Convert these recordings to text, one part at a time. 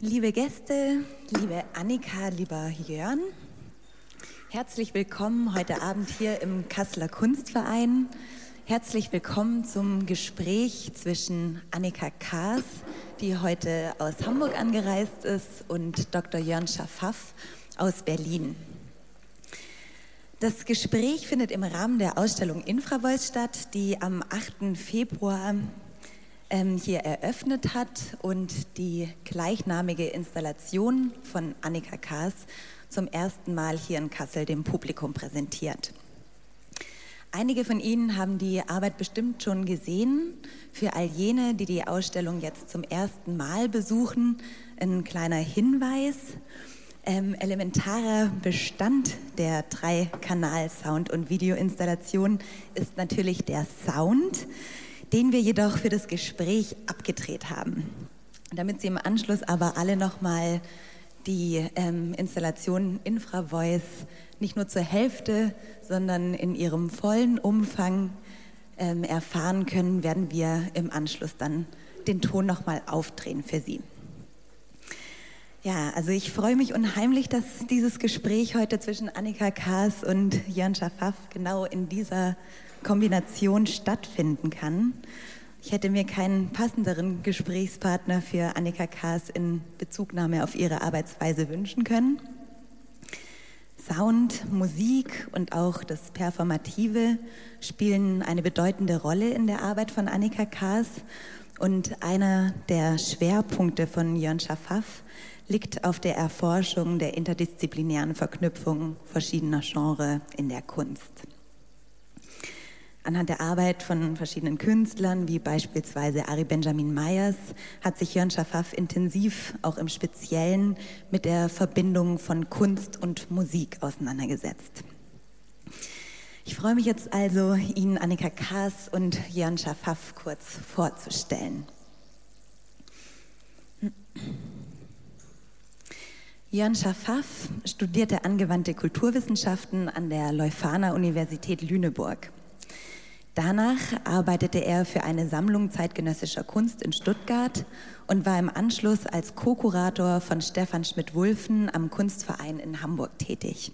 Liebe Gäste, liebe Annika, lieber Jörn, herzlich willkommen heute Abend hier im Kasseler Kunstverein. Herzlich willkommen zum Gespräch zwischen Annika Kaas, die heute aus Hamburg angereist ist, und Dr. Jörn Schaffaf aus Berlin. Das Gespräch findet im Rahmen der Ausstellung Infravoice statt, die am 8. Februar hier eröffnet hat und die gleichnamige Installation von Annika Kaas zum ersten Mal hier in Kassel dem Publikum präsentiert. Einige von Ihnen haben die Arbeit bestimmt schon gesehen. Für all jene, die die Ausstellung jetzt zum ersten Mal besuchen, ein kleiner Hinweis. Ähm, elementarer Bestand der Drei-Kanal-Sound- und Videoinstallation ist natürlich der Sound den wir jedoch für das Gespräch abgedreht haben. Damit Sie im Anschluss aber alle nochmal die ähm, Installation Infravoice nicht nur zur Hälfte, sondern in ihrem vollen Umfang ähm, erfahren können, werden wir im Anschluss dann den Ton nochmal aufdrehen für Sie. Ja, also ich freue mich unheimlich, dass dieses Gespräch heute zwischen Annika Kaas und Jörn Schaffaf genau in dieser Kombination stattfinden kann. Ich hätte mir keinen passenderen Gesprächspartner für Annika Kaas in Bezugnahme auf ihre Arbeitsweise wünschen können. Sound, Musik und auch das Performative spielen eine bedeutende Rolle in der Arbeit von Annika Kaas. Und einer der Schwerpunkte von Jörn Schaffaf liegt auf der Erforschung der interdisziplinären Verknüpfung verschiedener Genres in der Kunst. Anhand der Arbeit von verschiedenen Künstlern, wie beispielsweise Ari Benjamin Myers, hat sich Jörn Schaffaf intensiv auch im Speziellen mit der Verbindung von Kunst und Musik auseinandergesetzt. Ich freue mich jetzt also, Ihnen Annika Kaas und Jörn Schaffaf kurz vorzustellen. Jörn Schaffaf studierte angewandte Kulturwissenschaften an der Leuphana Universität Lüneburg. Danach arbeitete er für eine Sammlung zeitgenössischer Kunst in Stuttgart und war im Anschluss als Co-Kurator von Stefan Schmidt-Wulfen am Kunstverein in Hamburg tätig.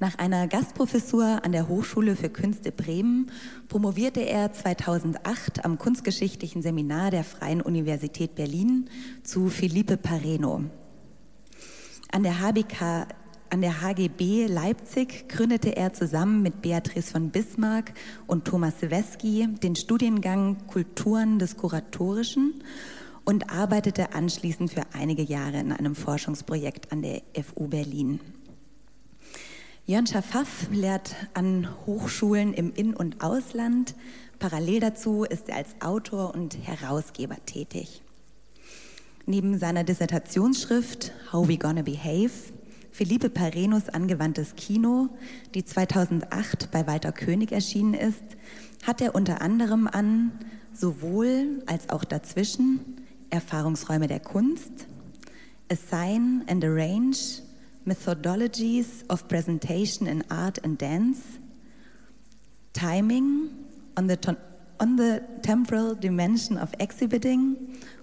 Nach einer Gastprofessur an der Hochschule für Künste Bremen promovierte er 2008 am Kunstgeschichtlichen Seminar der Freien Universität Berlin zu Felipe Pareno. An der HBK an der HGB Leipzig gründete er zusammen mit Beatrice von Bismarck und Thomas Seweski den Studiengang Kulturen des Kuratorischen und arbeitete anschließend für einige Jahre in einem Forschungsprojekt an der FU Berlin. Jörn Schaffaf lehrt an Hochschulen im In- und Ausland. Parallel dazu ist er als Autor und Herausgeber tätig. Neben seiner Dissertationsschrift How We Gonna Behave Felipe Parenos angewandtes Kino, die 2008 bei Walter König erschienen ist, hat er unter anderem an sowohl als auch dazwischen Erfahrungsräume der Kunst, Assign and Arrange, Methodologies of Presentation in Art and Dance, Timing on the, on the Temporal Dimension of Exhibiting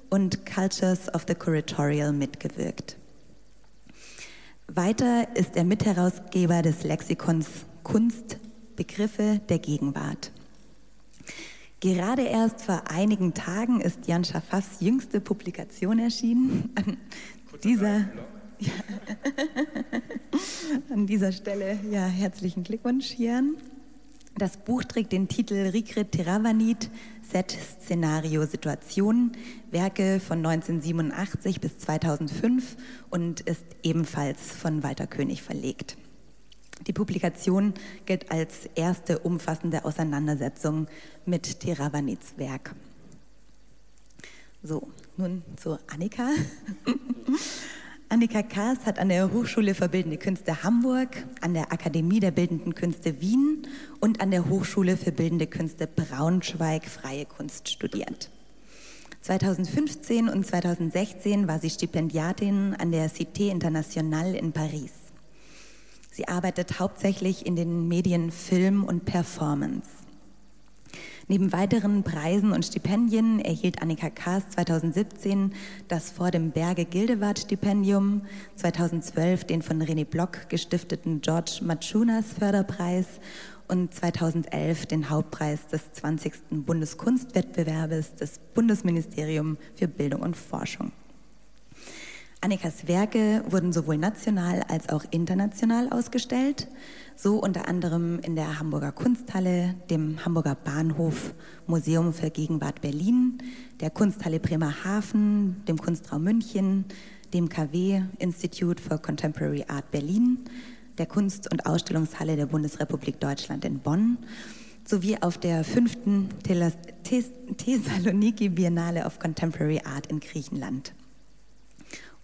und Cultures of the Curatorial mitgewirkt. Weiter ist er Mitherausgeber des Lexikons Kunstbegriffe der Gegenwart. Gerade erst vor einigen Tagen ist Jan Schaffafs jüngste Publikation erschienen. An dieser, ja, an dieser Stelle ja, herzlichen Glückwunsch, Jan. Das Buch trägt den Titel Rikrit Theravanit, Set Szenario Situation, Werke von 1987 bis 2005 und ist ebenfalls von Walter König verlegt. Die Publikation gilt als erste umfassende Auseinandersetzung mit Theravanits Werk. So, nun zu Annika. Annika Kaas hat an der Hochschule für Bildende Künste Hamburg, an der Akademie der Bildenden Künste Wien und an der Hochschule für Bildende Künste Braunschweig freie Kunst studiert. 2015 und 2016 war sie Stipendiatin an der Cité Internationale in Paris. Sie arbeitet hauptsächlich in den Medien Film und Performance. Neben weiteren Preisen und Stipendien erhielt Annika Kaas 2017 das Vor dem Berge Gildewart Stipendium, 2012 den von René Block gestifteten George Machunas Förderpreis und 2011 den Hauptpreis des 20. Bundeskunstwettbewerbes des Bundesministeriums für Bildung und Forschung. Annikas Werke wurden sowohl national als auch international ausgestellt, so unter anderem in der Hamburger Kunsthalle, dem Hamburger Bahnhof, Museum für Gegenwart Berlin, der Kunsthalle Bremerhaven, dem Kunstraum München, dem KW Institute for Contemporary Art Berlin, der Kunst- und Ausstellungshalle der Bundesrepublik Deutschland in Bonn sowie auf der fünften Thessaloniki Biennale of Contemporary Art in Griechenland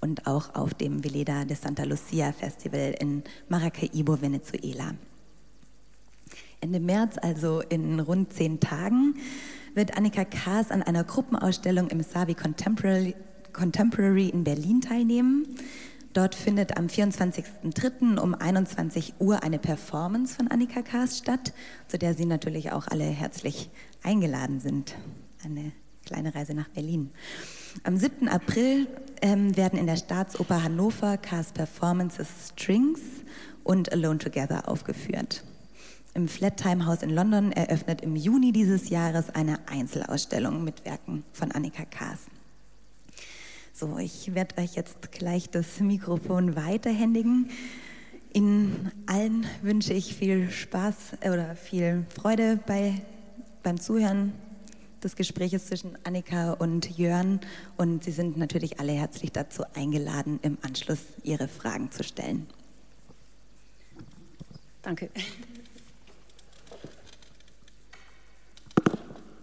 und auch auf dem Veleda de Santa Lucia Festival in Maracaibo, Venezuela. Ende März, also in rund zehn Tagen, wird Annika Kaas an einer Gruppenausstellung im Savi Contemporary, Contemporary in Berlin teilnehmen. Dort findet am 24.03. um 21 Uhr eine Performance von Annika Kaas statt, zu der Sie natürlich auch alle herzlich eingeladen sind. Eine kleine Reise nach Berlin. Am 7. April ähm, werden in der Staatsoper Hannover Cast Performances Strings und Alone Together aufgeführt. Im Flattime House in London eröffnet im Juni dieses Jahres eine Einzelausstellung mit Werken von Annika Kaas. So, ich werde euch jetzt gleich das Mikrofon weiterhändigen. Ihnen allen wünsche ich viel Spaß oder viel Freude bei, beim Zuhören des Gesprächs zwischen Annika und Jörn. Und Sie sind natürlich alle herzlich dazu eingeladen, im Anschluss Ihre Fragen zu stellen. Danke.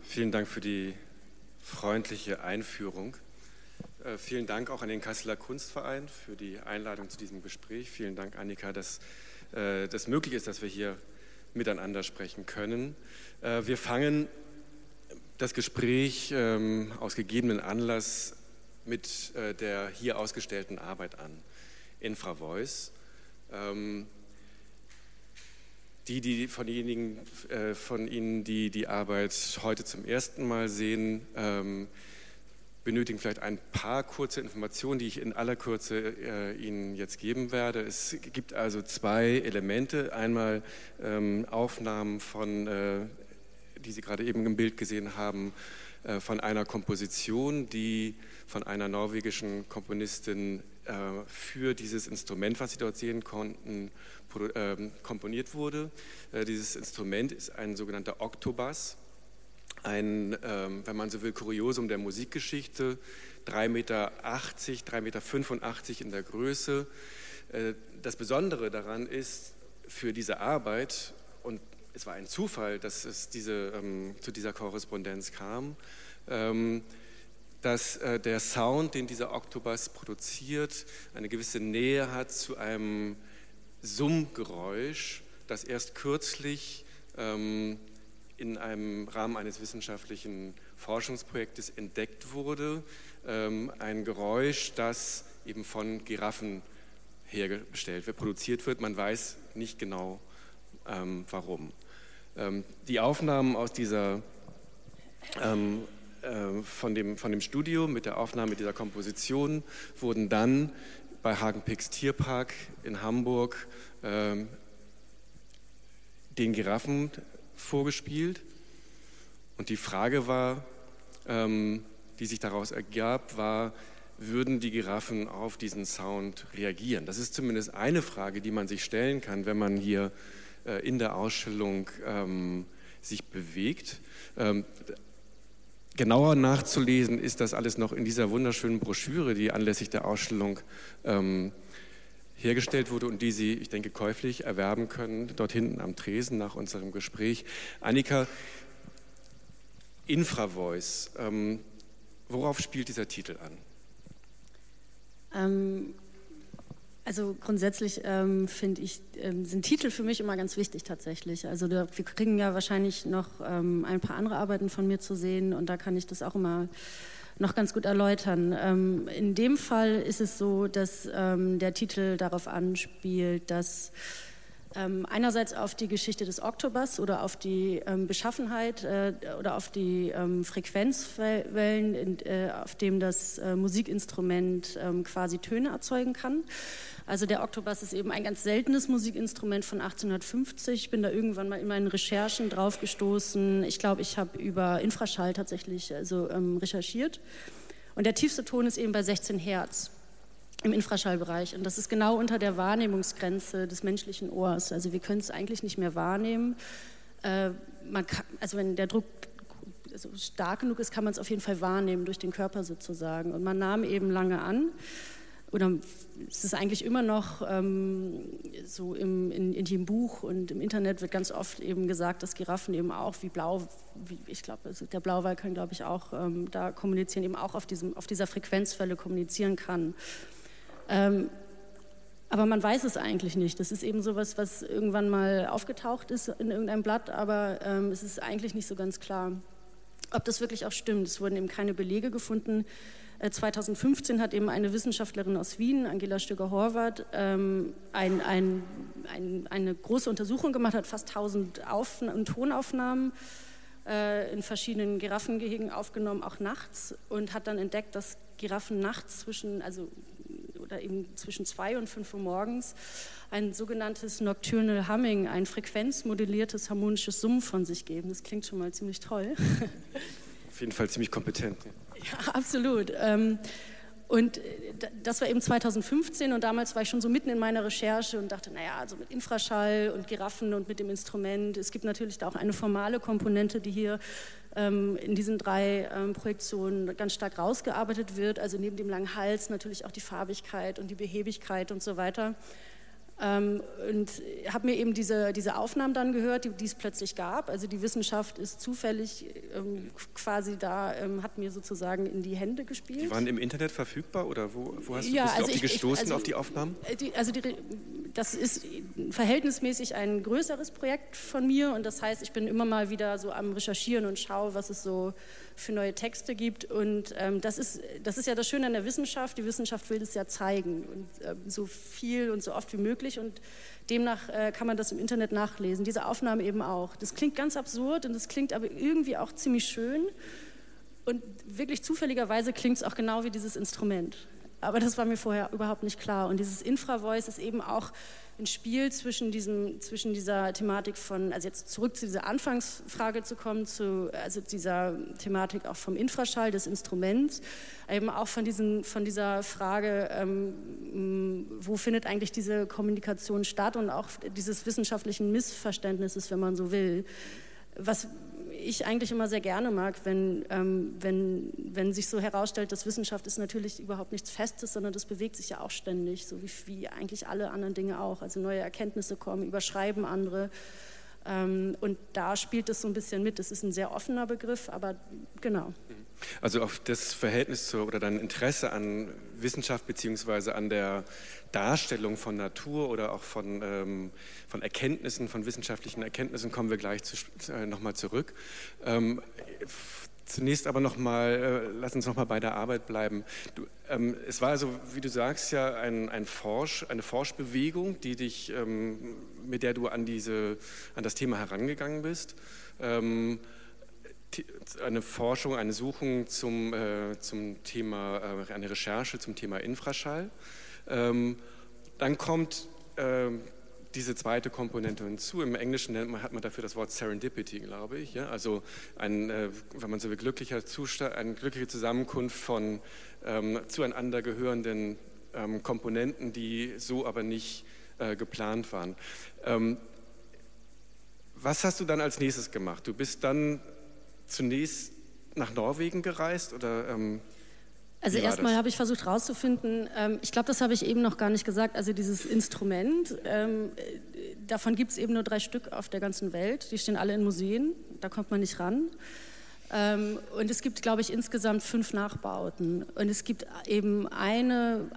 Vielen Dank für die freundliche Einführung. Äh, vielen Dank auch an den Kasseler Kunstverein für die Einladung zu diesem Gespräch. Vielen Dank, Annika, dass äh, das möglich ist, dass wir hier miteinander sprechen können. Äh, wir fangen das Gespräch ähm, aus gegebenen Anlass mit äh, der hier ausgestellten Arbeit an, InfraVoice. Ähm, die, die von, diejenigen, äh, von Ihnen, die die Arbeit heute zum ersten Mal sehen, ähm, benötigen vielleicht ein paar kurze Informationen, die ich in aller Kürze äh, Ihnen jetzt geben werde. Es gibt also zwei Elemente. Einmal ähm, Aufnahmen von äh, die Sie gerade eben im Bild gesehen haben, äh, von einer Komposition, die von einer norwegischen Komponistin äh, für dieses Instrument, was Sie dort sehen konnten, ähm, komponiert wurde. Äh, dieses Instrument ist ein sogenannter Oktobass, ein, ähm, wenn man so will, Kuriosum der Musikgeschichte, 3,80 Meter, 3,85 Meter in der Größe. Das Besondere daran ist, für diese Arbeit, es war ein Zufall, dass es diese, ähm, zu dieser Korrespondenz kam, ähm, dass äh, der Sound, den dieser Oktobus produziert, eine gewisse Nähe hat zu einem Summgeräusch, das erst kürzlich ähm, in einem Rahmen eines wissenschaftlichen Forschungsprojektes entdeckt wurde. Ähm, ein Geräusch, das eben von Giraffen hergestellt wird, produziert wird. Man weiß nicht genau, ähm, warum. Ähm, die Aufnahmen aus dieser, ähm, äh, von, dem, von dem Studio mit der Aufnahme dieser Komposition wurden dann bei Hagenpicks Tierpark in Hamburg ähm, den Giraffen vorgespielt. Und die Frage war, ähm, die sich daraus ergab, war, würden die Giraffen auf diesen Sound reagieren? Das ist zumindest eine Frage, die man sich stellen kann, wenn man hier äh, in der Ausstellung ähm, sich bewegt. Ähm, genauer nachzulesen ist das alles noch in dieser wunderschönen Broschüre, die anlässlich der Ausstellung ähm, hergestellt wurde und die Sie, ich denke, käuflich erwerben können, dort hinten am Tresen nach unserem Gespräch. Annika, Infravoice, ähm, worauf spielt dieser Titel an? Ähm, also grundsätzlich ähm, finde ich, ähm, sind Titel für mich immer ganz wichtig tatsächlich. Also da, wir kriegen ja wahrscheinlich noch ähm, ein paar andere Arbeiten von mir zu sehen und da kann ich das auch immer noch ganz gut erläutern. Ähm, in dem Fall ist es so, dass ähm, der Titel darauf anspielt, dass Ähm, einerseits auf die Geschichte des Oktobers oder auf die ähm, Beschaffenheit äh, oder auf die ähm, Frequenzwellen, in, äh, auf dem das äh, Musikinstrument ähm, quasi Töne erzeugen kann. Also der Oktobass ist eben ein ganz seltenes Musikinstrument von 1850. Ich bin da irgendwann mal in meinen Recherchen drauf gestoßen. Ich glaube, ich habe über Infraschall tatsächlich also, ähm, recherchiert. Und der tiefste Ton ist eben bei 16 Hertz im Infraschallbereich. Und das ist genau unter der Wahrnehmungsgrenze des menschlichen Ohrs. Also wir können es eigentlich nicht mehr wahrnehmen. Äh, kann, also wenn der Druck also stark genug ist, kann man es auf jeden Fall wahrnehmen durch den Körper sozusagen. Und man nahm eben lange an, oder es ist eigentlich immer noch ähm, so im, in, in dem Buch und im Internet wird ganz oft eben gesagt, dass Giraffen eben auch wie Blau, wie, ich glaube, also der Blauwal kann, glaube ich, auch ähm, da kommunizieren, eben auch auf, diesem, auf dieser Frequenzwelle kommunizieren kann. Ähm, aber man weiß es eigentlich nicht. Das ist eben sowas, was irgendwann mal aufgetaucht ist in irgendeinem Blatt, aber ähm, es ist eigentlich nicht so ganz klar, ob das wirklich auch stimmt. Es wurden eben keine Belege gefunden. Äh, 2015 hat eben eine Wissenschaftlerin aus Wien, Angela Stöger-Horvath, ähm, ein, ein, ein, eine große Untersuchung gemacht, hat fast 1000 Auf Tonaufnahmen äh, in verschiedenen Giraffengehegen aufgenommen, auch nachts, und hat dann entdeckt, dass Giraffen nachts zwischen, also oder eben zwischen zwei und fünf Uhr morgens ein sogenanntes Nocturnal Humming, ein frequenzmodelliertes harmonisches Summen von sich geben. Das klingt schon mal ziemlich toll. Auf jeden Fall ziemlich kompetent. Ja, absolut. Ähm, und äh, das war eben 2015 und damals war ich schon so mitten in meiner Recherche und dachte, naja, also mit Infraschall und Giraffen und mit dem Instrument. Es gibt natürlich da auch eine formale Komponente, die hier in diesen drei ähm, Projektionen ganz stark rausgearbeitet wird. Also neben dem langen Hals natürlich auch die Farbigkeit und die Behebigkeit und so weiter. Ähm, und habe mir eben diese, diese Aufnahmen dann gehört, die, die, es plötzlich gab. Also die Wissenschaft ist zufällig ähm, quasi da, ähm, hat mir sozusagen in die Hände gespielt. Die waren im Internet verfügbar oder wo, wo hast du, ja, bist also du auf die gestoßen, ich, also, auf die Aufnahmen? Äh, die, also die, das ist verhältnismäßig ein größeres Projekt von mir und das heißt, ich bin immer mal wieder so am Recherchieren und schaue, was es so für neue Texte gibt. Und ähm, das, ist, das ist ja das Schöne an der Wissenschaft. Die Wissenschaft will das ja zeigen und ähm, so viel und so oft wie möglich. Und demnach äh, kann man das im Internet nachlesen. Diese Aufnahme eben auch. Das klingt ganz absurd und das klingt aber irgendwie auch ziemlich schön. Und wirklich zufälligerweise klingt es auch genau wie dieses Instrument. Aber das war mir vorher überhaupt nicht klar. Und dieses Infravoice ist eben auch ein Spiel zwischen, diesem, zwischen dieser Thematik von, also jetzt zurück zu dieser Anfangsfrage zu kommen, zu also dieser Thematik auch vom Infraschall des Instruments, eben auch von, diesen, von dieser Frage, ähm, wo findet eigentlich diese Kommunikation statt und auch dieses wissenschaftlichen Missverständnisses, wenn man so will. Was ich eigentlich immer sehr gerne mag, wenn, ähm, wenn, wenn sich so herausstellt, dass Wissenschaft ist natürlich überhaupt nichts Festes, sondern das bewegt sich ja auch ständig, so wie, wie eigentlich alle anderen Dinge auch. Also neue Erkenntnisse kommen, überschreiben andere. Ähm, und da spielt es so ein bisschen mit. Das ist ein sehr offener Begriff, aber genau. Also auf das Verhältnis zu, oder dein Interesse an Wissenschaft beziehungsweise an der Darstellung von Natur oder auch von, ähm, von Erkenntnissen, von wissenschaftlichen Erkenntnissen kommen wir gleich zu, äh, nochmal zurück. Ähm, Zunächst aber nochmal, äh, lass uns nochmal bei der Arbeit bleiben. Du, ähm, es war also, wie du sagst, ja ein, ein Forsch, eine Forschbewegung, die dich, ähm, mit der du an, diese, an das Thema herangegangen bist. Ähm, eine Forschung, eine Suchung zum, äh, zum Thema, äh, eine Recherche zum Thema Infraschall. Ähm, dann kommt äh, diese zweite Komponente hinzu. Im Englischen man, hat man dafür das Wort Serendipity, glaube ich. Ja? Also ein, äh, wenn man so will, glücklicher Zustand, eine glückliche Zusammenkunft von ähm, zueinander gehörenden ähm, Komponenten, die so aber nicht äh, geplant waren. Ähm, was hast du dann als nächstes gemacht? Du bist dann zunächst nach Norwegen gereist oder ähm, also erstmal habe ich versucht herauszufinden, ähm, ich glaube, das habe ich eben noch gar nicht gesagt, also dieses Instrument, ähm, davon gibt es eben nur drei Stück auf der ganzen Welt, die stehen alle in Museen, da kommt man nicht ran. Ähm, und es gibt, glaube ich, insgesamt fünf Nachbauten. Und es gibt eben eine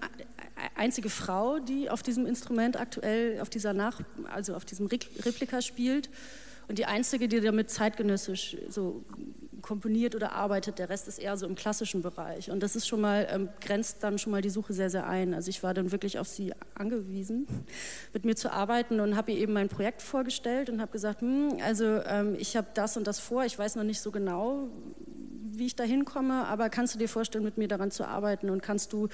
einzige Frau, die auf diesem Instrument aktuell, auf dieser Nach, also auf diesem Replika spielt. Und die einzige, die damit zeitgenössisch so komponiert oder arbeitet, der Rest ist eher so im klassischen Bereich. Und das ist schon mal, ähm, grenzt dann schon mal die Suche sehr, sehr ein. Also ich war dann wirklich auf sie angewiesen, mit mir zu arbeiten und habe ihr eben mein Projekt vorgestellt und habe gesagt, hm, also ähm, ich habe das und das vor, ich weiß noch nicht so genau, wie ich da hinkomme, aber kannst du dir vorstellen, mit mir daran zu arbeiten und kannst du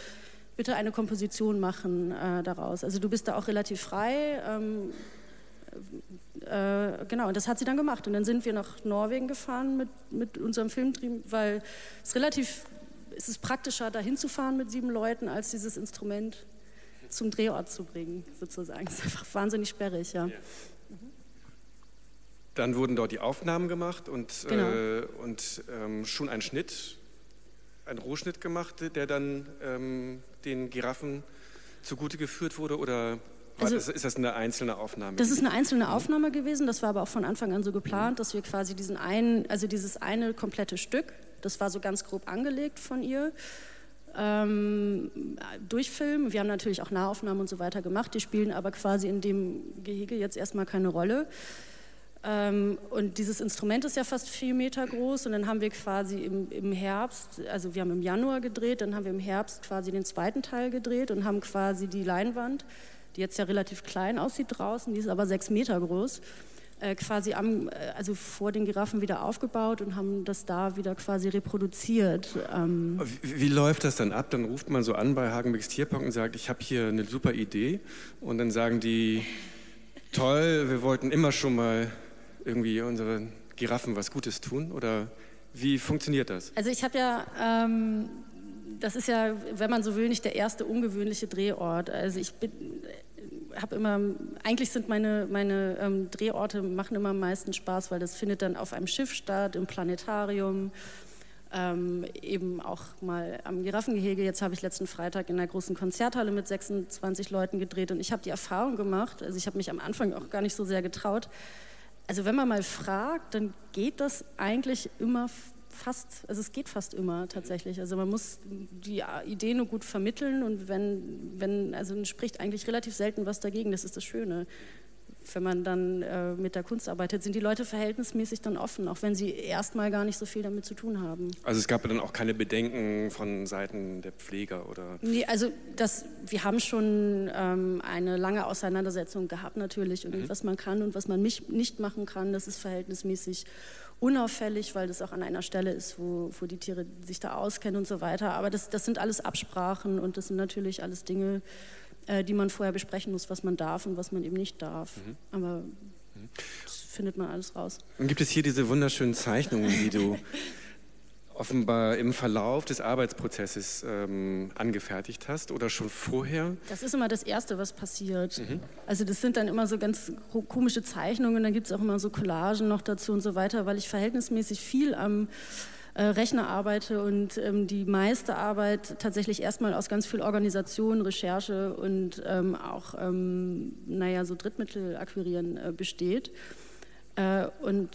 bitte eine Komposition machen äh, daraus. Also du bist da auch relativ frei. Ähm, äh, genau, und das hat sie dann gemacht. Und dann sind wir nach Norwegen gefahren mit, mit unserem Filmteam, weil es relativ, es ist praktischer, da hinzufahren mit sieben Leuten, als dieses Instrument zum Drehort zu bringen, sozusagen. Es ist einfach wahnsinnig sperrig, ja. ja. Dann wurden dort die Aufnahmen gemacht und, genau. äh, und ähm, schon ein Schnitt, ein Rohschnitt gemacht, der dann ähm, den Giraffen zugute geführt wurde oder also, das, ist das eine einzelne Aufnahme? Das ist eine einzelne Aufnahme gewesen. Das war aber auch von Anfang an so geplant, dass wir quasi diesen einen, also dieses eine komplette Stück, das war so ganz grob angelegt von ihr, ähm, durchfilmen. Wir haben natürlich auch Nahaufnahmen und so weiter gemacht. Die spielen aber quasi in dem Gehege jetzt erstmal keine Rolle. Ähm, und dieses Instrument ist ja fast vier Meter groß und dann haben wir quasi im, im, Herbst, also wir haben im Januar gedreht, dann haben wir im Herbst quasi den zweiten Teil gedreht und haben quasi die Leinwand die jetzt ja relativ klein aussieht draußen, die ist aber sechs Meter groß, äh, quasi am, äh, also vor den Giraffen wieder aufgebaut und haben das da wieder quasi reproduziert. Ähm wie, wie, läuft das dann ab? Dann ruft man so an bei Hagenbecks Tierpark und sagt, ich habe hier eine super Idee und dann sagen die, toll, wir wollten immer schon mal irgendwie unseren Giraffen was Gutes tun oder wie funktioniert das? Also ich habe ja ähm, das ist ja, wenn man so will, nicht der erste ungewöhnliche Drehort. Also ich bin, habe immer, eigentlich sind meine, meine ähm, Drehorte, machen immer am meisten Spaß, weil das findet dann auf einem Schiff statt, im Planetarium, ähm, eben auch mal am Giraffengehege. Jetzt habe ich letzten Freitag in einer großen Konzerthalle mit 26 Leuten gedreht und ich habe die Erfahrung gemacht, also ich habe mich am Anfang auch gar nicht so sehr getraut. Also wenn man mal fragt, dann geht das eigentlich immer fast, also es geht fast immer tatsächlich. Also man muss die Idee nur gut vermitteln und wenn, wenn also spricht eigentlich relativ selten was dagegen, das ist das Schöne. Wenn man dann äh, mit der Kunst arbeitet, sind die Leute verhältnismäßig dann offen, auch wenn sie erstmal gar nicht so viel damit zu tun haben. Also es gab dann auch keine Bedenken von Seiten der Pfleger oder? Nee, also das, wir haben schon ähm, eine lange Auseinandersetzung gehabt natürlich und mhm. was man kann und was man nicht machen kann, das ist verhältnismäßig unauffällig, weil das auch an einer Stelle ist, wo, wo die Tiere sich da auskennen und so weiter. Aber das, das sind alles Absprachen und das sind natürlich alles Dinge, äh, die man vorher besprechen muss, was man darf und was man eben nicht darf. Mhm. Aber das findet man alles raus. Und gibt es hier diese wunderschönen Zeichnungen, die du offenbar im Verlauf des Arbeitsprozesses ähm, angefertigt hast oder schon vorher? Das ist immer das Erste, was passiert. Mhm. Also das sind dann immer so ganz komische Zeichnungen, dann gibt es auch immer so Collagen noch dazu und so weiter, weil ich verhältnismäßig viel am äh, Rechner arbeite und ähm, die meiste Arbeit tatsächlich erstmal aus ganz viel Organisation, Recherche und ähm, auch, ähm, naja, so Drittmittel akquirieren äh, besteht. Äh, und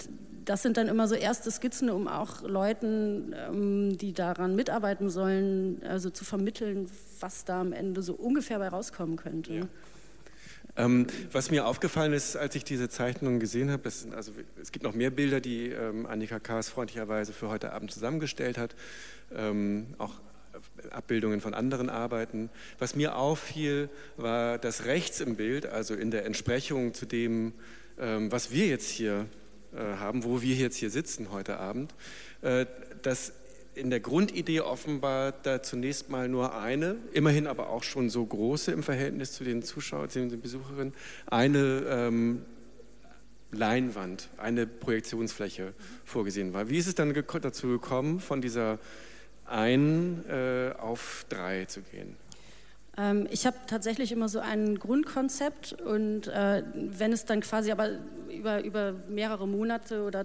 das sind dann immer so erste Skizzen, um auch Leuten, ähm, die daran mitarbeiten sollen, also zu vermitteln, was da am Ende so ungefähr bei rauskommen könnte. Ja. Ähm, was mir aufgefallen ist, als ich diese Zeichnungen gesehen habe, also, es gibt noch mehr Bilder, die ähm, Annika Kaas freundlicherweise für heute Abend zusammengestellt hat, ähm, auch Abbildungen von anderen Arbeiten. Was mir auffiel, war das rechts im Bild, also in der Entsprechung zu dem, ähm, was wir jetzt hier haben, wo wir jetzt hier sitzen heute Abend, äh, dass in der Grundidee offenbar da zunächst mal nur eine, immerhin aber auch schon so große im Verhältnis zu den Zuschauern, zu den Besucherinnen, eine ähm, Leinwand, eine Projektionsfläche vorgesehen war. Wie ist es dann dazu gekommen, von dieser einen äh, auf drei zu gehen? Ähm, ich habe tatsächlich immer so ein Grundkonzept und äh, wenn es dann quasi aber über, über mehrere Monate oder,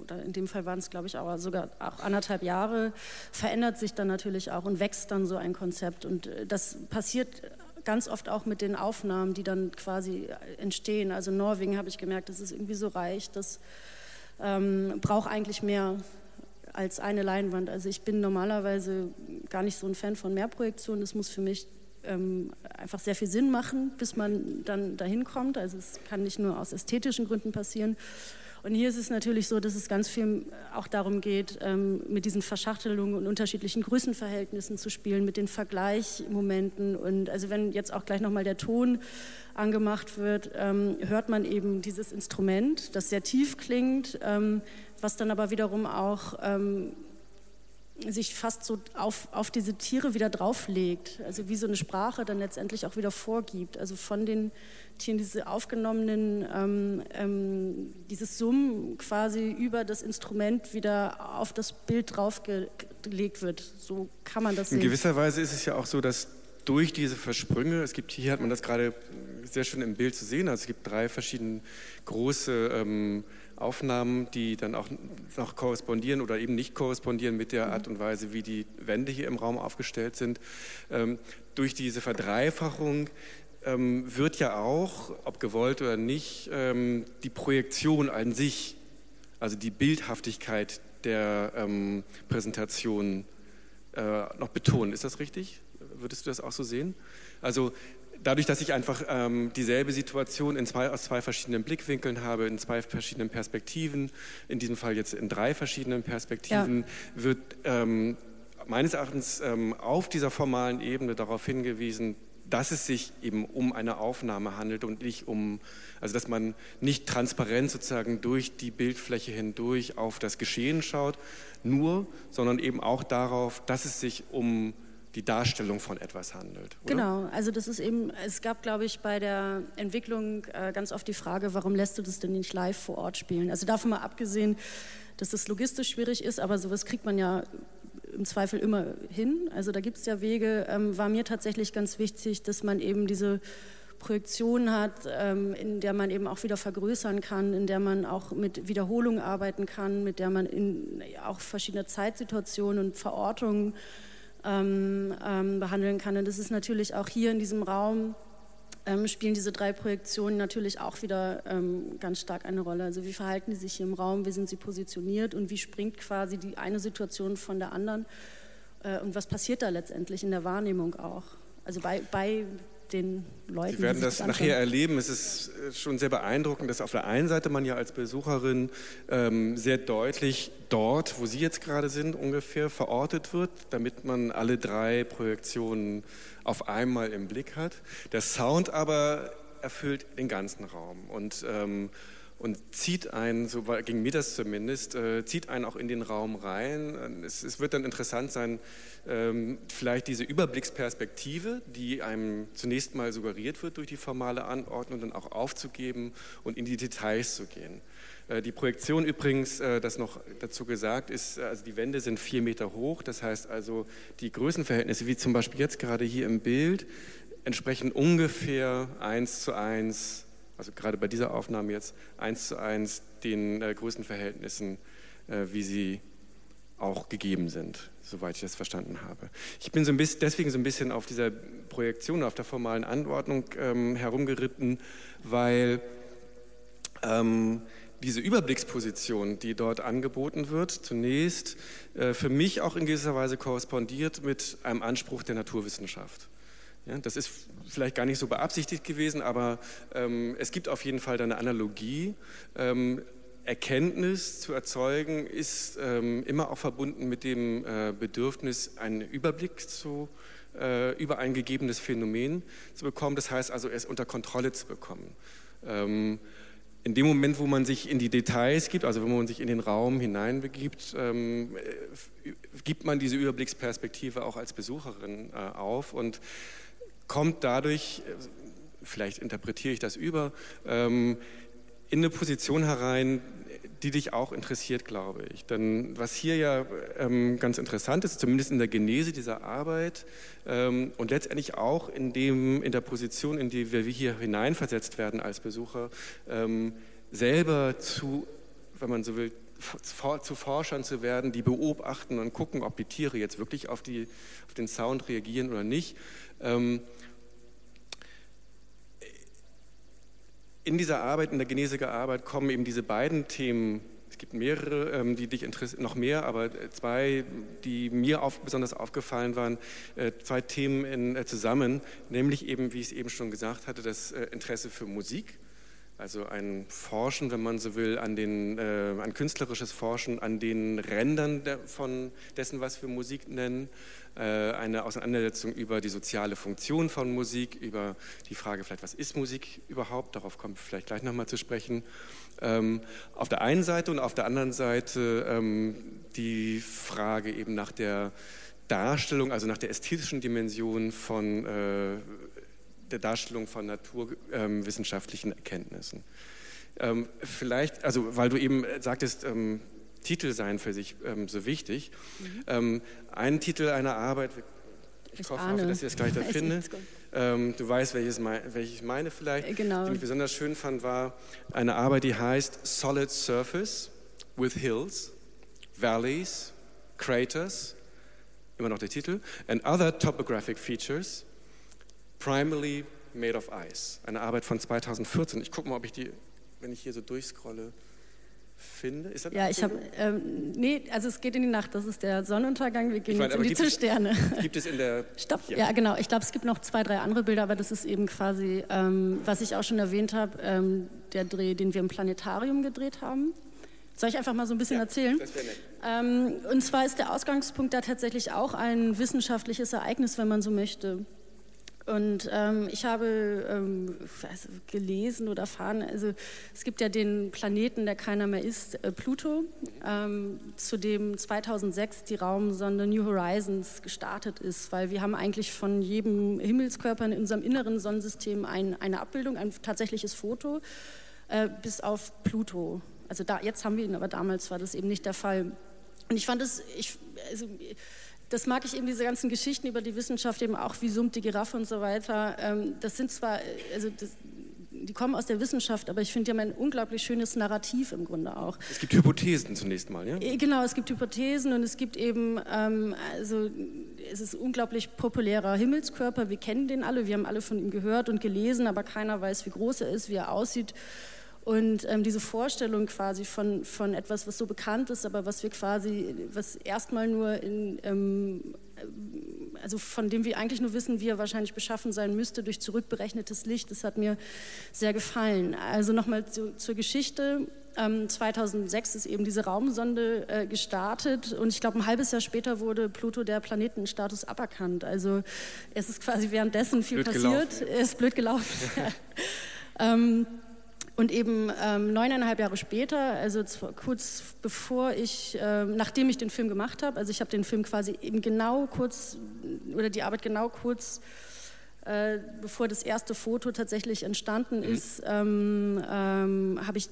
oder in dem Fall waren es glaube ich auch sogar auch anderthalb Jahre, verändert sich dann natürlich auch und wächst dann so ein Konzept und äh, das passiert ganz oft auch mit den Aufnahmen, die dann quasi entstehen. Also Norwegen habe ich gemerkt, das ist irgendwie so reich, das ähm, braucht eigentlich mehr als eine Leinwand. Also ich bin normalerweise gar nicht so ein Fan von Mehrprojektionen. Das muss für mich ähm, einfach sehr viel Sinn machen, bis man dann dahin kommt. Also es kann nicht nur aus ästhetischen Gründen passieren. Und hier ist es natürlich so, dass es ganz viel auch darum geht, ähm, mit diesen Verschachtelungen und unterschiedlichen Größenverhältnissen zu spielen, mit den Vergleichmomenten. Und also wenn jetzt auch gleich nochmal der Ton angemacht wird, ähm, hört man eben dieses Instrument, das sehr tief klingt, ähm, was dann aber wiederum auch sich fast so auf, auf diese Tiere wieder drauflegt, also wie so eine Sprache dann letztendlich auch wieder vorgibt. Also von den Tieren diese aufgenommenen, ähm, ähm, dieses Summen quasi über das Instrument wieder auf das Bild draufgelegt wird. So kann man das sehen. In gewisser Weise ist es ja auch so, dass durch diese Versprünge, es gibt hier hat man das gerade sehr schön im Bild zu sehen, also es gibt drei verschiedene große ähm, Aufnahmen, die dann auch noch korrespondieren oder eben nicht korrespondieren mit der Art und Weise, wie die Wände hier im Raum aufgestellt sind. Ähm, durch diese Verdreifachung ähm, wird ja auch, ob gewollt oder nicht, ähm, die Projektion an sich, also die Bildhaftigkeit der ähm, Präsentation äh, noch betont. Ist das richtig? Würdest du das auch so sehen? Also dadurch, dass ich einfach ähm, dieselbe Situation in zwei, aus zwei verschiedenen Blickwinkeln habe, in zwei verschiedenen Perspektiven, in diesem Fall jetzt in drei verschiedenen Perspektiven, ja. wird ähm, meines Erachtens ähm, auf dieser formalen Ebene darauf hingewiesen, dass es sich eben um eine Aufnahme handelt und nicht um, also dass man nicht transparent sozusagen durch die Bildfläche hindurch auf das Geschehen schaut, nur, sondern eben auch darauf, dass es sich um die Darstellung von etwas handelt. Oder? Genau, also das ist eben, es gab, glaube ich, bei der Entwicklung äh, ganz oft die Frage, warum lässt du das denn nicht live vor Ort spielen? Also davon mal abgesehen, dass das logistisch schwierig ist, aber sowas kriegt man ja im Zweifel immer hin. Also da gibt es ja Wege. Ähm, war mir tatsächlich ganz wichtig, dass man eben diese Projektion hat, ähm, in der man eben auch wieder vergrößern kann, in der man auch mit Wiederholungen arbeiten kann, mit der man in auch verschiedene Zeitsituationen und Verortungen ähm, ähm, behandeln kann. Und das ist natürlich auch hier in diesem Raum ähm, spielen diese drei Projektionen natürlich auch wieder ähm, ganz stark eine Rolle. Also wie verhalten die sich hier im Raum, wie sind sie positioniert und wie springt quasi die eine Situation von der anderen äh, und was passiert da letztendlich in der Wahrnehmung auch. Also bei, bei den Leuten. Sie werden das nachher erleben. Es ist äh, schon sehr beeindruckend, dass auf der einen Seite man ja als Besucherin ähm, sehr deutlich dort, wo Sie jetzt gerade sind, ungefähr verortet wird, damit man alle drei Projektionen auf einmal im Blick hat. Der Sound aber erfüllt den ganzen Raum und ähm, und zieht einen, so ging mir das zumindest, äh, zieht einen auch in den Raum rein. Es, es wird dann interessant sein, ähm, vielleicht diese Überblicksperspektive, die einem zunächst mal suggeriert wird durch die formale Anordnung, dann auch aufzugeben und in die Details zu gehen. Äh, die Projektion übrigens, äh, das noch dazu gesagt ist, also die Wände sind vier Meter hoch, das heißt also die Größenverhältnisse, wie zum Beispiel jetzt gerade hier im Bild, entsprechen ungefähr eins zu eins also gerade bei dieser Aufnahme jetzt eins zu eins den äh, Größenverhältnissen, äh, wie sie auch gegeben sind, soweit ich das verstanden habe. Ich bin so ein bisschen, deswegen so ein bisschen auf dieser Projektion, auf der formalen Anordnung ähm, herumgeritten, weil ähm, diese Überblicksposition, die dort angeboten wird, zunächst äh, für mich auch in gewisser Weise korrespondiert mit einem Anspruch der Naturwissenschaft. Ja, das ist vielleicht gar nicht so beabsichtigt gewesen, aber ähm, es gibt auf jeden Fall eine Analogie. Ähm, Erkenntnis zu erzeugen ist ähm, immer auch verbunden mit dem äh, Bedürfnis, einen Überblick zu, äh, über ein gegebenes Phänomen zu bekommen. Das heißt also, es unter Kontrolle zu bekommen. Ähm, in dem Moment, wo man sich in die Details gibt, also wenn man sich in den Raum hineinbegibt, ähm, äh, gibt man diese Überblicksperspektive auch als Besucherin äh, auf und kommt dadurch, vielleicht interpretiere ich das über, ähm, in eine Position herein, die dich auch interessiert, glaube ich. Denn was hier ja ähm, ganz interessant ist, zumindest in der Genese dieser Arbeit ähm, und letztendlich auch in, dem, in der Position, in die wir hier hineinversetzt werden als Besucher, selber zu, wenn man so will, zu Forschern zu werden, die beobachten und gucken, ob die Tiere jetzt wirklich auf, die, auf den Sound reagieren oder nicht. Ähm, in dieser Arbeit, in der Genesiker Arbeit kommen eben diese beiden Themen, es gibt mehrere, ähm, die dich interessieren, noch mehr, aber zwei, die mir auf, besonders aufgefallen waren, äh, zwei Themen in, äh, zusammen, nämlich eben, wie ich es eben schon gesagt hatte, das äh, Interesse für Musik Also ein Forschen, wenn man so will, an den, äh, ein künstlerisches Forschen an den Rändern der, von dessen, was wir Musik nennen. Äh, eine Auseinandersetzung über die soziale Funktion von Musik, über die Frage vielleicht, was ist Musik überhaupt? Darauf kommt vielleicht gleich nochmal zu sprechen. Ähm, auf der einen Seite und auf der anderen Seite ähm, die Frage eben nach der Darstellung, also nach der ästhetischen Dimension von äh, der Darstellung von naturwissenschaftlichen Erkenntnissen. Ähm, vielleicht, also weil du eben sagtest, Titel seien für sich ähm, so wichtig. Mhm. Ähm, ein Titel einer Arbeit, ich, ich hoffe, ahne. dass ich das gleich da finde. Ähm, du weißt, welches, welches ich meine vielleicht. Äh, genau. Die ich besonders schön fand, war eine Arbeit, die heißt Solid Surface with Hills, Valleys, Craters, immer noch der Titel, and other topographic features Primarily Made of Ice, eine Arbeit von 2014. Ich gucke mal, ob ich die, wenn ich hier so durchscrolle, finde. Ist das ja, ich habe, ähm, nee, also es geht in die Nacht, das ist der Sonnenuntergang, wir gehen ich meine, jetzt in die gibt Sterne. Es, gibt es in der... Stopp, ja, ja genau, ich glaube, es gibt noch zwei, drei andere Bilder, aber das ist eben quasi, ähm, was ich auch schon erwähnt habe, ähm, der Dreh, den wir im Planetarium gedreht haben. Soll ich einfach mal so ein bisschen ja, erzählen? Das nett. Ähm, und zwar ist der Ausgangspunkt da tatsächlich auch ein wissenschaftliches Ereignis, wenn man so möchte. Und ähm, ich habe ähm, also gelesen oder erfahren, also es gibt ja den Planeten, der keiner mehr ist, äh, Pluto, ähm, zu dem 2006 die Raumsonde New Horizons gestartet ist, weil wir haben eigentlich von jedem Himmelskörper in unserem inneren Sonnensystem ein, eine Abbildung, ein tatsächliches Foto, äh, bis auf Pluto. Also da, jetzt haben wir ihn, aber damals war das eben nicht der Fall. Und ich fand es, ich, also, das mag ich eben, diese ganzen Geschichten über die Wissenschaft, eben auch wie summt die Giraffe und so weiter. Ähm, das sind zwar, also das, die kommen aus der Wissenschaft, aber ich finde, die haben ein unglaublich schönes Narrativ im Grunde auch. Es gibt Hypothesen zunächst mal, ja? Äh, genau, es gibt Hypothesen und es gibt eben, ähm, also es ist unglaublich populärer Himmelskörper, wir kennen den alle, wir haben alle von ihm gehört und gelesen, aber keiner weiß, wie groß er ist, wie er aussieht. Und ähm, diese Vorstellung quasi von, von etwas, was so bekannt ist, aber was wir quasi, was erstmal nur in, ähm, also von dem wir eigentlich nur wissen, wie er wahrscheinlich beschaffen sein müsste durch zurückberechnetes Licht, das hat mir sehr gefallen. Also nochmal zu, zur Geschichte. Ähm, 2006 ist eben diese Raumsonde äh, gestartet und ich glaube, ein halbes Jahr später wurde Pluto der Planetenstatus aberkannt. Also es ist quasi währenddessen viel blöd passiert. Gelaufen. Es ist blöd gelaufen. ähm, und eben ähm, neuneinhalb Jahre später, also kurz bevor ich, äh, nachdem ich den Film gemacht habe, also ich habe den Film quasi eben genau kurz, oder die Arbeit genau kurz, äh, bevor das erste Foto tatsächlich entstanden mhm. ist, ähm, ähm, habe ich,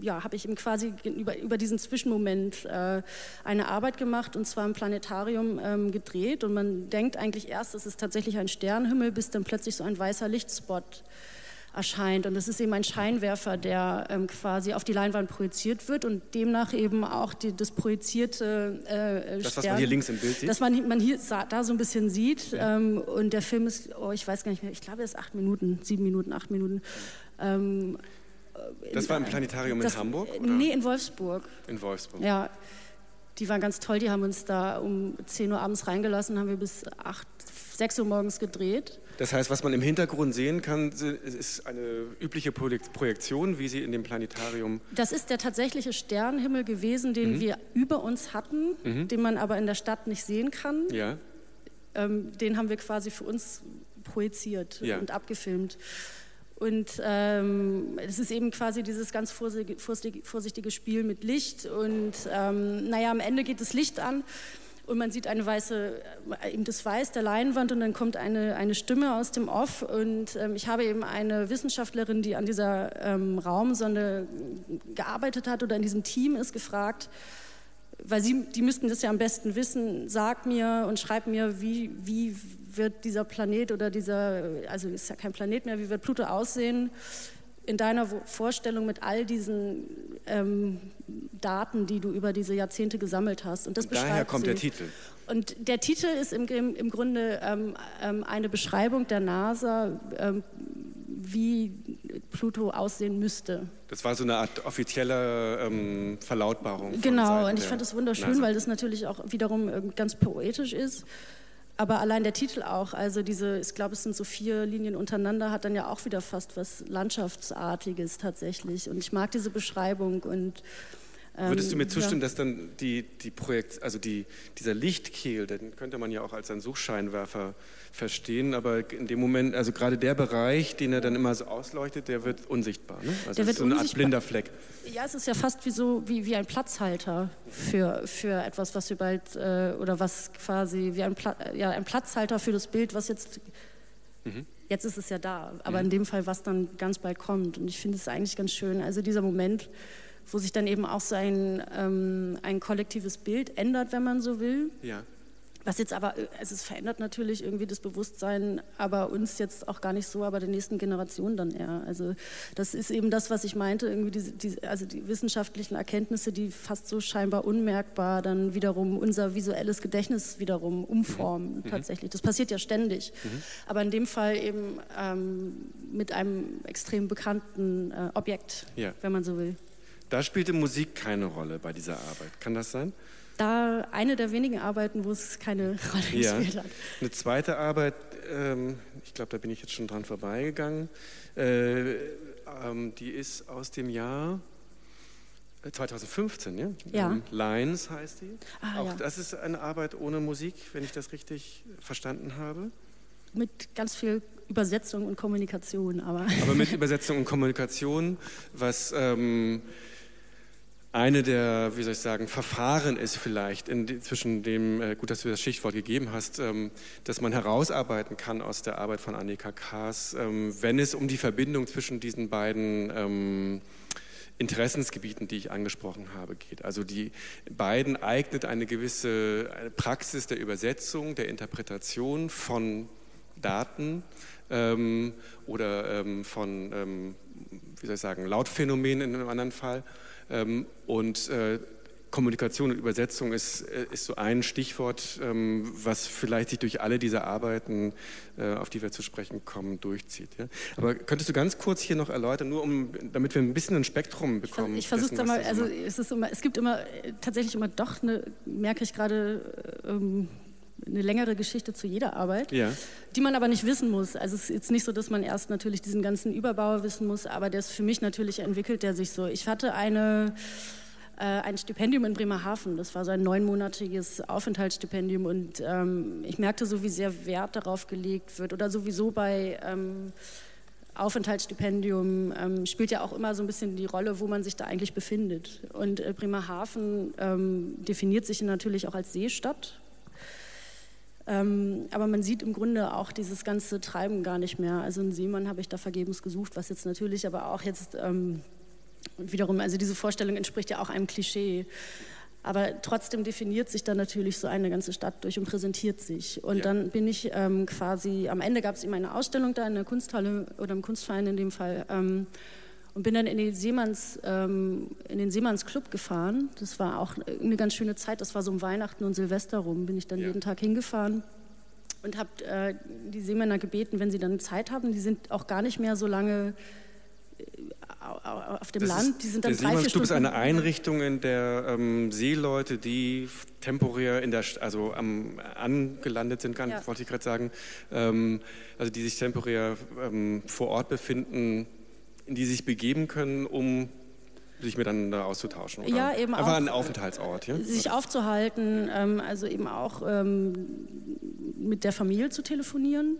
ja, hab ich eben quasi über, über diesen Zwischenmoment äh, eine Arbeit gemacht und zwar im Planetarium ähm, gedreht. Und man denkt eigentlich erst, es ist tatsächlich ein Sternenhimmel, bis dann plötzlich so ein weißer Lichtspot erscheint. Und das ist eben ein Scheinwerfer, der ähm, quasi auf die Leinwand projiziert wird und demnach eben auch die, das projizierte äh, Das, was man hier links im Bild sieht? Das man, man hier da so ein bisschen sieht. Ja. Ähm, und der Film ist, oh, ich weiß gar nicht mehr, ich glaube, er ist acht Minuten, sieben Minuten, acht Minuten. Ähm, das war im Planetarium das, in Hamburg? Oder? Nee, in Wolfsburg. In Wolfsburg. Ja. Die waren ganz toll, die haben uns da um 10 Uhr abends reingelassen, haben wir bis 8, 6 Uhr morgens gedreht. Das heißt, was man im Hintergrund sehen kann, ist eine übliche Projektion, wie sie in dem Planetarium. Das ist der tatsächliche Sternenhimmel gewesen, den mhm. wir über uns hatten, mhm. den man aber in der Stadt nicht sehen kann. Ja. Ähm, den haben wir quasi für uns projiziert ja. und abgefilmt. Und ähm, es ist eben quasi dieses ganz vorsichtige Spiel mit Licht. Und ähm, naja, am Ende geht das Licht an und man sieht eine weiße, äh, eben das Weiß der Leinwand und dann kommt eine, eine Stimme aus dem Off und ähm, ich habe eben eine Wissenschaftlerin, die an dieser ähm, Raumsonde gearbeitet hat oder in diesem Team ist, gefragt, weil sie, die müssten das ja am besten wissen, sag mir und schreib mir, wie, wie wird dieser Planet oder dieser, also ist ja kein Planet mehr, wie wird Pluto aussehen? In deiner Vorstellung mit all diesen ähm, Daten, die du über diese Jahrzehnte gesammelt hast. Und das und daher kommt sie. der Titel. Und der Titel ist im, im Grunde ähm, ähm, eine Beschreibung der NASA, ähm, wie Pluto aussehen müsste. Das war so eine Art offizielle ähm, Verlautbarung. Genau, und ich fand das wunderschön, NASA. weil das natürlich auch wiederum ähm, ganz poetisch ist. Aber allein der Titel auch, also diese, ich glaube, es sind so vier Linien untereinander, hat dann ja auch wieder fast was Landschaftsartiges tatsächlich. Und ich mag diese Beschreibung und Würdest du mir ähm, zustimmen, ja. dass dann die, die Projekt, also die, dieser Lichtkehl, den könnte man ja auch als einen Suchscheinwerfer verstehen, aber in dem Moment, also gerade der Bereich, den er dann immer so ausleuchtet, der wird unsichtbar. Ne? Also der wird so eine Art blinder Fleck. Ja, es ist ja fast wie so wie, wie ein Platzhalter für, für etwas, was wir bald äh, oder was quasi wie ein, Pla ja, ein Platzhalter für das Bild, was jetzt mhm. jetzt ist es ja da, aber mhm. in dem Fall, was dann ganz bald kommt. Und ich finde es eigentlich ganz schön. Also dieser Moment, wo sich dann eben auch so ein, ähm, ein kollektives Bild ändert, wenn man so will. Ja. Was jetzt aber, also es verändert natürlich irgendwie das Bewusstsein, aber uns jetzt auch gar nicht so, aber der nächsten Generation dann eher. Also das ist eben das, was ich meinte, irgendwie diese, die, also die wissenschaftlichen Erkenntnisse, die fast so scheinbar unmerkbar dann wiederum unser visuelles Gedächtnis wiederum umformen mhm. mhm. tatsächlich. Das passiert ja ständig. Mhm. Aber in dem Fall eben ähm, mit einem extrem bekannten äh, Objekt, ja. wenn man so will. Da spielte Musik keine Rolle bei dieser Arbeit. Kann das sein? Da eine der wenigen Arbeiten, wo es keine Rolle ja. gespielt hat. Eine zweite Arbeit, ähm, ich glaube, da bin ich jetzt schon dran vorbeigegangen, äh, ähm, die ist aus dem Jahr 2015, ja? ja. Ähm, Lines heißt die. Ah, Auch ja. das ist eine Arbeit ohne Musik, wenn ich das richtig verstanden habe. Mit ganz viel Übersetzung und Kommunikation, aber. Aber mit Übersetzung und Kommunikation, was ähm, eine der, wie soll ich sagen, Verfahren ist vielleicht in, zwischen dem, äh, gut, dass du das Schichtwort gegeben hast, ähm, dass man herausarbeiten kann aus der Arbeit von Annika Kaas, ähm, wenn es um die Verbindung zwischen diesen beiden ähm, Interessensgebieten, die ich angesprochen habe, geht. Also die beiden eignet eine gewisse eine Praxis der Übersetzung, der Interpretation von Daten ähm, oder ähm, von, ähm, wie soll ich sagen, Lautphänomenen in einem anderen Fall ähm, und äh, Kommunikation und Übersetzung ist, äh, ist so ein Stichwort, ähm, was vielleicht sich durch alle diese Arbeiten, äh, auf die wir zu sprechen kommen, durchzieht. Aber könntest du ganz kurz hier noch erläutern, nur um, damit wir ein bisschen ein Spektrum bekommen? Ich versuche es mal, also es, ist immer, es gibt immer tatsächlich immer doch, eine, merke ich gerade, ähm, eine längere Geschichte zu jeder Arbeit, ja. die man aber nicht wissen muss. Also es ist jetzt nicht so, dass man erst natürlich diesen ganzen Überbau wissen muss, aber der ist für mich natürlich entwickelt, der sich so. Ich hatte eine äh, ein Stipendium in Bremerhaven. Das war so ein neunmonatiges Aufenthaltsstipendium und ähm, ich merkte so, wie sehr Wert darauf gelegt wird oder sowieso bei ähm, Aufenthaltsstipendium ähm, spielt ja auch immer so ein bisschen die Rolle, wo man sich da eigentlich befindet. Und äh, Bremerhaven ähm, definiert sich natürlich auch als Seestadt ähm, aber man sieht im Grunde auch dieses ganze Treiben gar nicht mehr. Also einen Seemann habe ich da vergebens gesucht, was jetzt natürlich aber auch jetzt ähm, wiederum, also diese Vorstellung entspricht ja auch einem Klischee. Aber trotzdem definiert sich dann natürlich so eine ganze Stadt durch und präsentiert sich. Und ja. dann bin ich ähm, quasi, am Ende gab es eben eine Ausstellung da in der Kunsthalle oder im Kunstverein in dem Fall. Ähm, und bin dann in den, Seemanns, ähm, in den Seemannsclub gefahren. Das war auch eine ganz schöne Zeit. Das war so um Weihnachten und Silvester rum. Bin ich dann ja. jeden Tag hingefahren und habe äh, die Seemänner gebeten, wenn sie dann Zeit haben. Die sind auch gar nicht mehr so lange äh, auf dem das Land. Die sind dann der Seemannsclub ist eine Einrichtung, in der ähm, Seeleute, die temporär in der, also am, angelandet sind, kann, ja. wollte ich gerade sagen, ähm, also die sich temporär ähm, vor Ort befinden, in die sich begeben können, um sich miteinander auszutauschen. Oder? Ja, eben Einfach auch. ein Aufenthaltsort. Ja? Sich aufzuhalten, ähm, also eben auch ähm, mit der Familie zu telefonieren.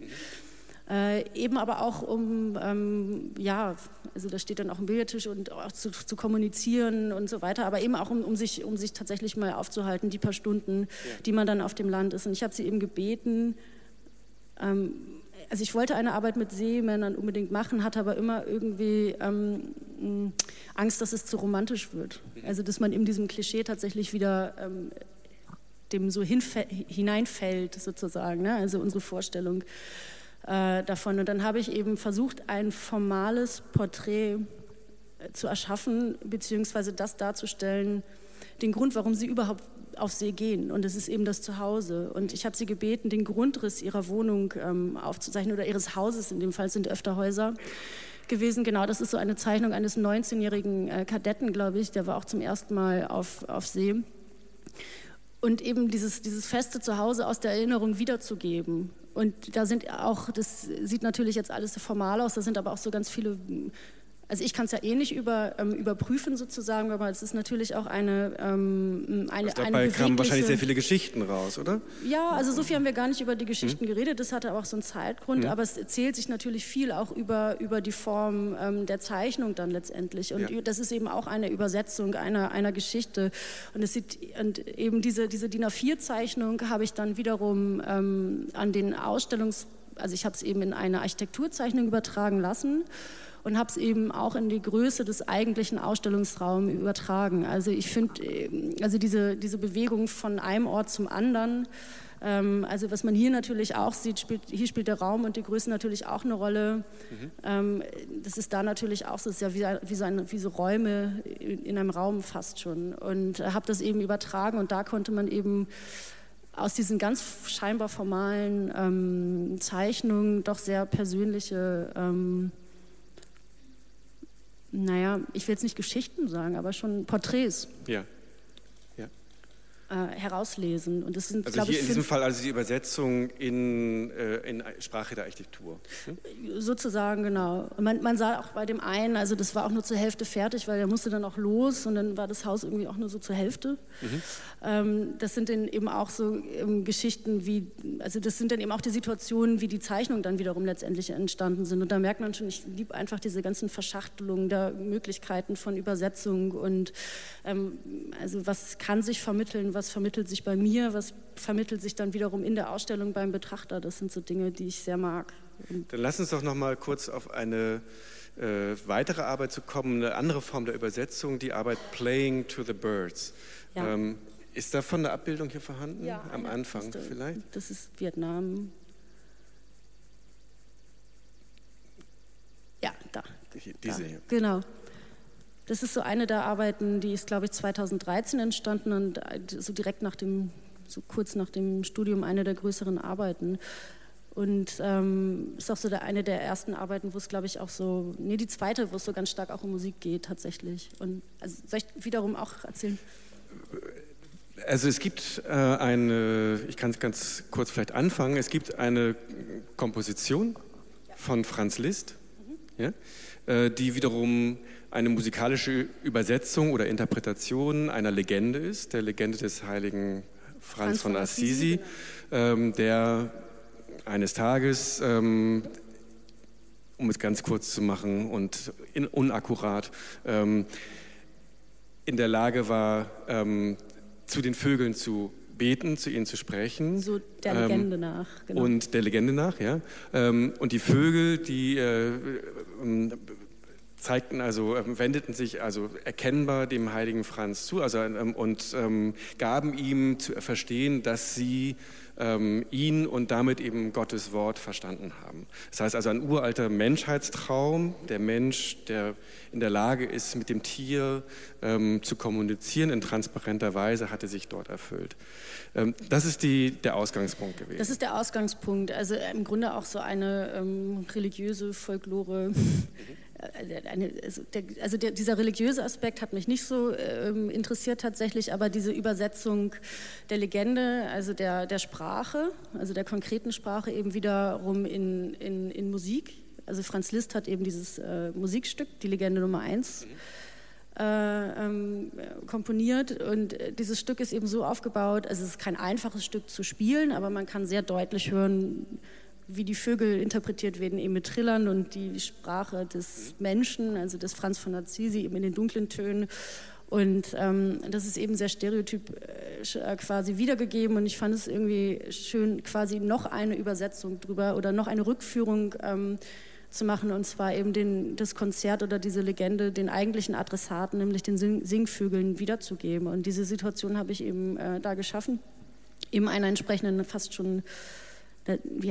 Äh, eben aber auch um, ähm, ja, also da steht dann auch ein Bildertisch und auch zu, zu, kommunizieren und so weiter, aber eben auch um, um, sich, um sich tatsächlich mal aufzuhalten, die paar Stunden, ja. die man dann auf dem Land ist. Und ich habe sie eben gebeten, ähm, also ich wollte eine Arbeit mit Seemännern unbedingt machen, hatte aber immer irgendwie ähm, Angst, dass es zu romantisch wird. Also dass man in diesem Klischee tatsächlich wieder ähm, dem so hineinfällt sozusagen, ne? also unsere Vorstellung äh, davon. Und dann habe ich eben versucht, ein formales Porträt äh, zu erschaffen, beziehungsweise das darzustellen, den Grund, warum sie überhaupt auf See gehen. Und es ist eben das Zuhause. Und ich habe sie gebeten, den Grundriss ihrer Wohnung ähm, aufzuzeichnen oder ihres Hauses. In dem Fall sind öfter Häuser gewesen. Genau, das ist so eine Zeichnung eines 19-jährigen äh, Kadetten, glaube ich. Der war auch zum ersten Mal auf, auf See. und eben dieses, dieses feste Zuhause aus der Erinnerung wiederzugeben. Und da sind auch, das sieht natürlich jetzt alles formal aus, da sind aber auch so ganz viele also ich kann es ja eh nicht über, ähm, überprüfen sozusagen, aber es ist natürlich auch eine ähm, eine, also dabei eine kamen wahrscheinlich sehr viele Geschichten raus, oder? Ja, also so viel haben wir gar nicht über die Geschichten hm. geredet. Das hatte auch so einen Zeitgrund, hm. aber es erzählt sich natürlich viel auch über, über die Form ähm, der Zeichnung dann letztendlich. Und ja. das ist eben auch eine Übersetzung einer, einer Geschichte. Und es sieht und eben diese diese DIN A4-Zeichnung habe ich dann wiederum ähm, an den Ausstellungs also ich habe es eben in eine Architekturzeichnung übertragen lassen und habe es eben auch in die Größe des eigentlichen Ausstellungsraums übertragen. Also ich finde, äh, also diese, diese Bewegung von einem Ort zum anderen, ähm, also was man hier natürlich auch sieht, spielt, hier spielt der Raum und die Größe natürlich auch eine Rolle. Mhm. Ähm, das ist da natürlich auch so, ist ja wie, wie, so, eine, wie so Räume in einem Raum fast schon. Und habe das eben übertragen und da konnte man eben aus diesen ganz scheinbar formalen ähm, Zeichnungen doch sehr persönliche ähm, naja, ich will jetzt nicht Geschichten sagen, aber schon Porträts. Ja. Äh, herauslesen. Und das sind, also hier ich, in diesem Fall also die Übersetzung in, äh, in Sprache der Architektur. Hm? Sozusagen, genau. Man, man, sah auch bei dem einen, also das war auch nur zur Hälfte fertig, weil er musste dann auch los und dann war das Haus irgendwie auch nur so zur Hälfte. Mhm. Ähm, das sind dann eben auch so ähm, Geschichten wie, also das sind dann eben auch die Situationen, wie die Zeichnungen dann wiederum letztendlich entstanden sind. Und da merkt man schon, ich liebe einfach diese ganzen Verschachtelungen der Möglichkeiten von Übersetzung und ähm, also was kann sich vermitteln, was vermittelt sich bei mir, was vermittelt sich dann wiederum in der Ausstellung beim Betrachter. Das sind so Dinge, die ich sehr mag. Dann lass uns doch noch mal kurz auf eine äh, weitere Arbeit zu kommen, eine andere Form der Übersetzung, die Arbeit Playing to the Birds. Ja. Ähm, ist davon eine Abbildung hier vorhanden? Ja, Am Anfang das, vielleicht? Das ist Vietnam. Ja, da. Diese hier. Genau. Das ist so eine der Arbeiten, die ist, glaube ich, 2013 entstanden und äh, so direkt nach dem, so kurz nach dem Studium eine der größeren Arbeiten. Und ähm, ist auch so der, eine der ersten Arbeiten, wo es, glaube ich, auch so, nee, die zweite, wo es so ganz stark auch um Musik geht, tatsächlich. Und also, soll ich wiederum auch erzählen? Also es gibt äh, eine, ich kann es ganz kurz vielleicht anfangen, es gibt eine Komposition von Franz Liszt, mhm. ja, äh, die wiederum eine musikalische Übersetzung oder Interpretation einer Legende ist, der Legende des heiligen Franz, Franz von Assisi, genau. ähm, der eines Tages, ähm, um es ganz kurz zu machen und in, unakkurat, ähm, in der Lage war, ähm, zu den Vögeln zu beten, zu ihnen zu sprechen. So der Legende ähm, nach. Genau. Und der Legende nach, ja. Ähm, und die Vögel, die äh, zeigten also, ähm, wendeten sich also erkennbar dem heiligen Franz zu also, ähm, und ähm, gaben ihm zu verstehen, dass sie ähm, ihn und damit eben Gottes Wort verstanden haben. Das heißt also ein uralter Menschheitstraum, der Mensch, der in der Lage ist, mit dem Tier ähm, zu kommunizieren in transparenter Weise, hatte sich dort erfüllt. Ähm, das ist die, der Ausgangspunkt gewesen. Das ist der Ausgangspunkt. Also im Grunde auch so eine religiöse Folklore. Eine, also, der, also der, dieser religiöse Aspekt hat mich nicht so ähm, interessiert tatsächlich, aber diese Übersetzung der Legende, also der, der Sprache, also der konkreten Sprache eben wiederum in, in, in Musik. Also Franz Liszt hat eben dieses äh, Musikstück, die Legende Nummer 1, äh, ähm, komponiert und äh, dieses Stück ist eben so aufgebaut, also es ist kein einfaches Stück zu spielen, aber man kann sehr deutlich hören, wie die Vögel interpretiert werden, eben mit Trillern und die Sprache des Menschen, also des Franz von Assisi, eben in den dunklen Tönen. Und ähm, das ist eben sehr stereotyp äh, quasi wiedergegeben und ich fand es irgendwie schön, quasi noch eine Übersetzung drüber oder noch eine Rückführung ähm, zu machen und zwar eben den, das Konzert oder diese Legende den eigentlichen Adressaten, nämlich den Sing Singvögeln wiederzugeben. Und diese Situation habe ich eben äh, da geschaffen, eben einer entsprechenden fast schon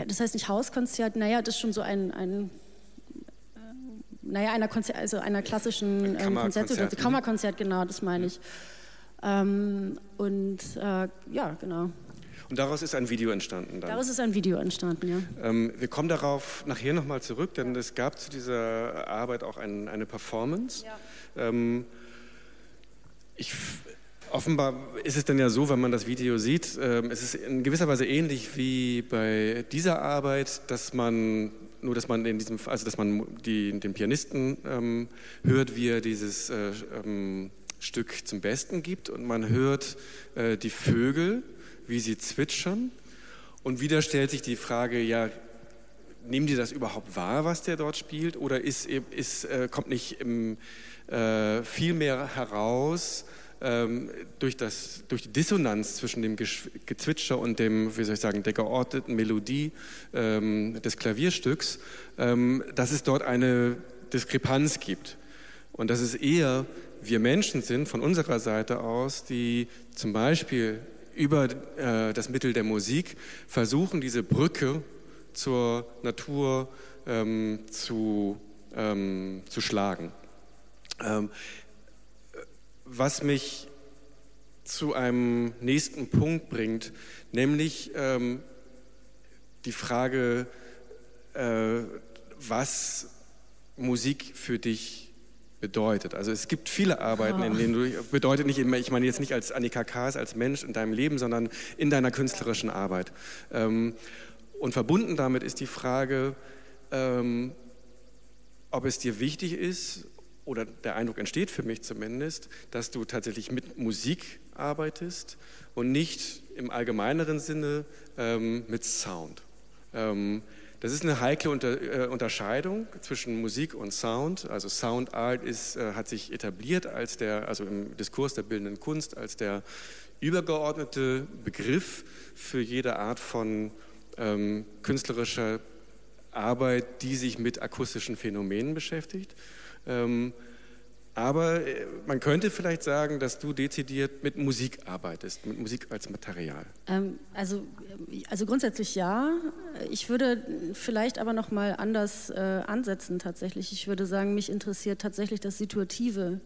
das heißt nicht Hauskonzert, naja, das ist schon so ein, ein äh, naja, einer, Konzert, also einer klassischen ähm, Konzertsituation, ne? Kammerkonzert, genau, das meine ich. Ähm, und äh, ja, genau. Und daraus ist ein Video entstanden. Dann. Daraus ist ein Video entstanden, ja. Ähm, wir kommen darauf nachher nochmal zurück, denn ja. es gab zu dieser Arbeit auch ein, eine Performance. Ja. Ähm, ich Offenbar ist es dann ja so, wenn man das Video sieht, äh, es ist in gewisser Weise ähnlich wie bei dieser Arbeit, dass man nur, dass man in diesem, also dass man die, den Pianisten ähm, hört, wie er dieses äh, ähm, Stück zum Besten gibt und man hört äh, die Vögel, wie sie zwitschern. Und wieder stellt sich die Frage, ja, nehmen die das überhaupt wahr, was der dort spielt? Oder ist, ist, äh, kommt nicht im, äh, viel mehr heraus, ähm, durch, das, durch die Dissonanz zwischen dem Gezwitscher und dem, wie soll ich sagen, der geordneten Melodie ähm, des Klavierstücks, ähm, dass es dort eine Diskrepanz gibt. Und dass es eher wir Menschen sind von unserer Seite aus, die zum Beispiel über äh, das Mittel der Musik versuchen, diese Brücke zur Natur ähm, zu, ähm, zu schlagen. Was mich zu einem nächsten Punkt bringt, nämlich ähm, die Frage, äh, was Musik für dich bedeutet. Also es gibt viele Arbeiten, in denen du, bedeutet nicht, ich meine jetzt nicht als Annika Kaas, als Mensch in deinem Leben, sondern in deiner künstlerischen Arbeit. Ähm, und verbunden damit ist die Frage, ähm, ob es dir wichtig ist oder der Eindruck entsteht für mich zumindest, dass du tatsächlich mit Musik arbeitest und nicht im allgemeineren Sinne ähm, mit Sound. Ähm, das ist eine heikle Unter, äh, Unterscheidung zwischen Musik und Sound. Also Sound Art ist, äh, hat sich etabliert als der, also im Diskurs der bildenden Kunst, als der übergeordnete Begriff für jede Art von ähm, künstlerischer Arbeit, die sich mit akustischen Phänomenen beschäftigt. Ähm, aber äh, man könnte vielleicht sagen, dass du dezidiert mit Musik arbeitest, mit Musik als Material. Ähm, also, äh, also grundsätzlich ja. Ich würde vielleicht aber noch mal anders äh, ansetzen tatsächlich. Ich würde sagen, mich interessiert tatsächlich das Situative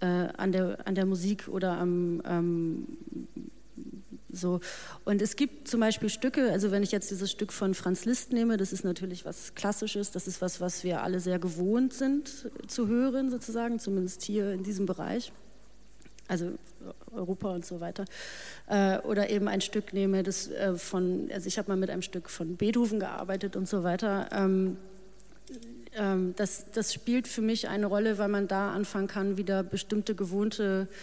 äh, an, der, an der Musik oder am, ähm, so. Und es gibt zum Beispiel Stücke, also wenn ich jetzt dieses Stück von Franz Liszt nehme, das ist natürlich was Klassisches, das ist was, was wir alle sehr gewohnt sind zu hören, sozusagen, zumindest hier in diesem Bereich. Also Europa und so weiter. Äh, oder eben ein Stück nehme, das äh, von, also ich habe mal mit einem Stück von Beethoven gearbeitet und so weiter. Ähm, ähm, das, das spielt für mich eine Rolle, weil man da anfangen kann, wieder bestimmte gewohnte äh,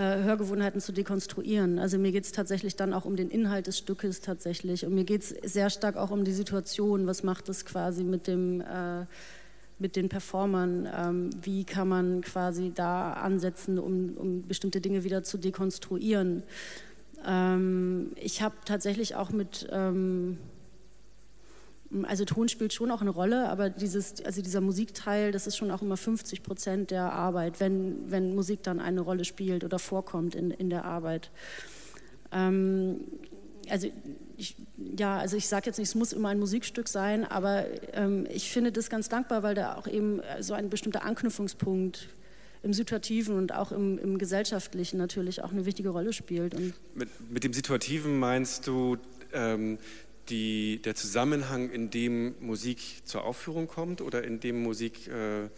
Hörgewohnheiten zu dekonstruieren. Also mir geht es tatsächlich dann auch um den Inhalt des Stückes tatsächlich und mir geht es sehr stark auch um die Situation. Was macht es quasi mit dem äh, mit den Performern? Ähm, wie kann man quasi da ansetzen, um, um bestimmte Dinge wieder zu dekonstruieren? Ähm, ich habe tatsächlich auch mit ähm, also Ton spielt schon auch eine Rolle, aber dieses, also dieser Musikteil, das ist schon auch immer 50 Prozent der Arbeit, wenn, wenn Musik dann eine Rolle spielt oder vorkommt in, in der Arbeit. Ähm, also ich, ja, also ich sage jetzt nicht, es muss immer ein Musikstück sein, aber ähm, ich finde das ganz dankbar, weil da auch eben so ein bestimmter Anknüpfungspunkt im Situativen und auch im, im Gesellschaftlichen natürlich auch eine wichtige Rolle spielt. Mit, mit dem Situativen meinst du ähm, die, der Zusammenhang, in dem Musik zur Aufführung kommt oder in dem Musik äh,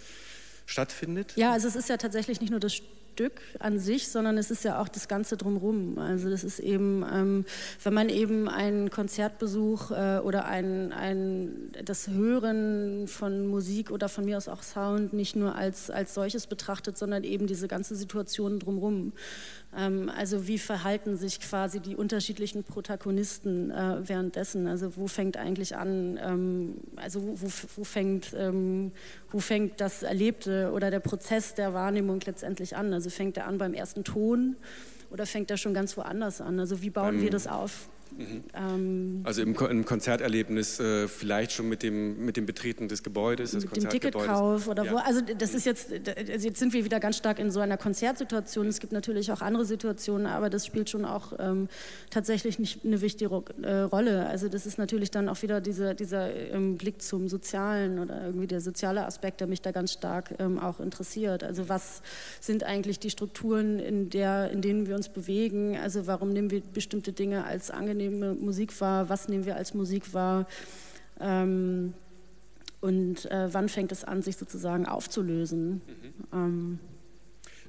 stattfindet? Ja, also es ist ja tatsächlich nicht nur das Stück an sich, sondern es ist ja auch das Ganze drumherum. Also das ist eben, ähm, wenn man eben einen Konzertbesuch äh, oder ein, ein, das Hören von Musik oder von mir aus auch Sound nicht nur als, als solches betrachtet, sondern eben diese ganze Situation drumherum. Ähm, also wie verhalten sich quasi die unterschiedlichen Protagonisten äh, währenddessen? Also wo fängt eigentlich an, ähm, also wo, wo, fängt, ähm, wo fängt das Erlebte oder der Prozess der Wahrnehmung letztendlich an? Also fängt er an beim ersten Ton oder fängt er schon ganz woanders an? Also wie bauen wir das auf? Mhm. Ähm, also im, im Konzerterlebnis äh, vielleicht schon mit dem, mit dem Betreten des Gebäudes, des mit dem Ticketkauf oder ja. wo. Also das ist jetzt, also jetzt sind wir wieder ganz stark in so einer Konzertsituation. Es gibt natürlich auch andere Situationen, aber das spielt schon auch ähm, tatsächlich nicht eine wichtige äh, Rolle. Also das ist natürlich dann auch wieder dieser, dieser ähm, Blick zum Sozialen oder irgendwie der soziale Aspekt, der mich da ganz stark ähm, auch interessiert. Also was sind eigentlich die Strukturen, in, der, in denen wir uns bewegen? Also warum nehmen wir bestimmte Dinge als angenehm nehmen Musik wahr, was nehmen wir als Musik wahr ähm, und äh, wann fängt es an, sich sozusagen aufzulösen. Mhm. Ähm.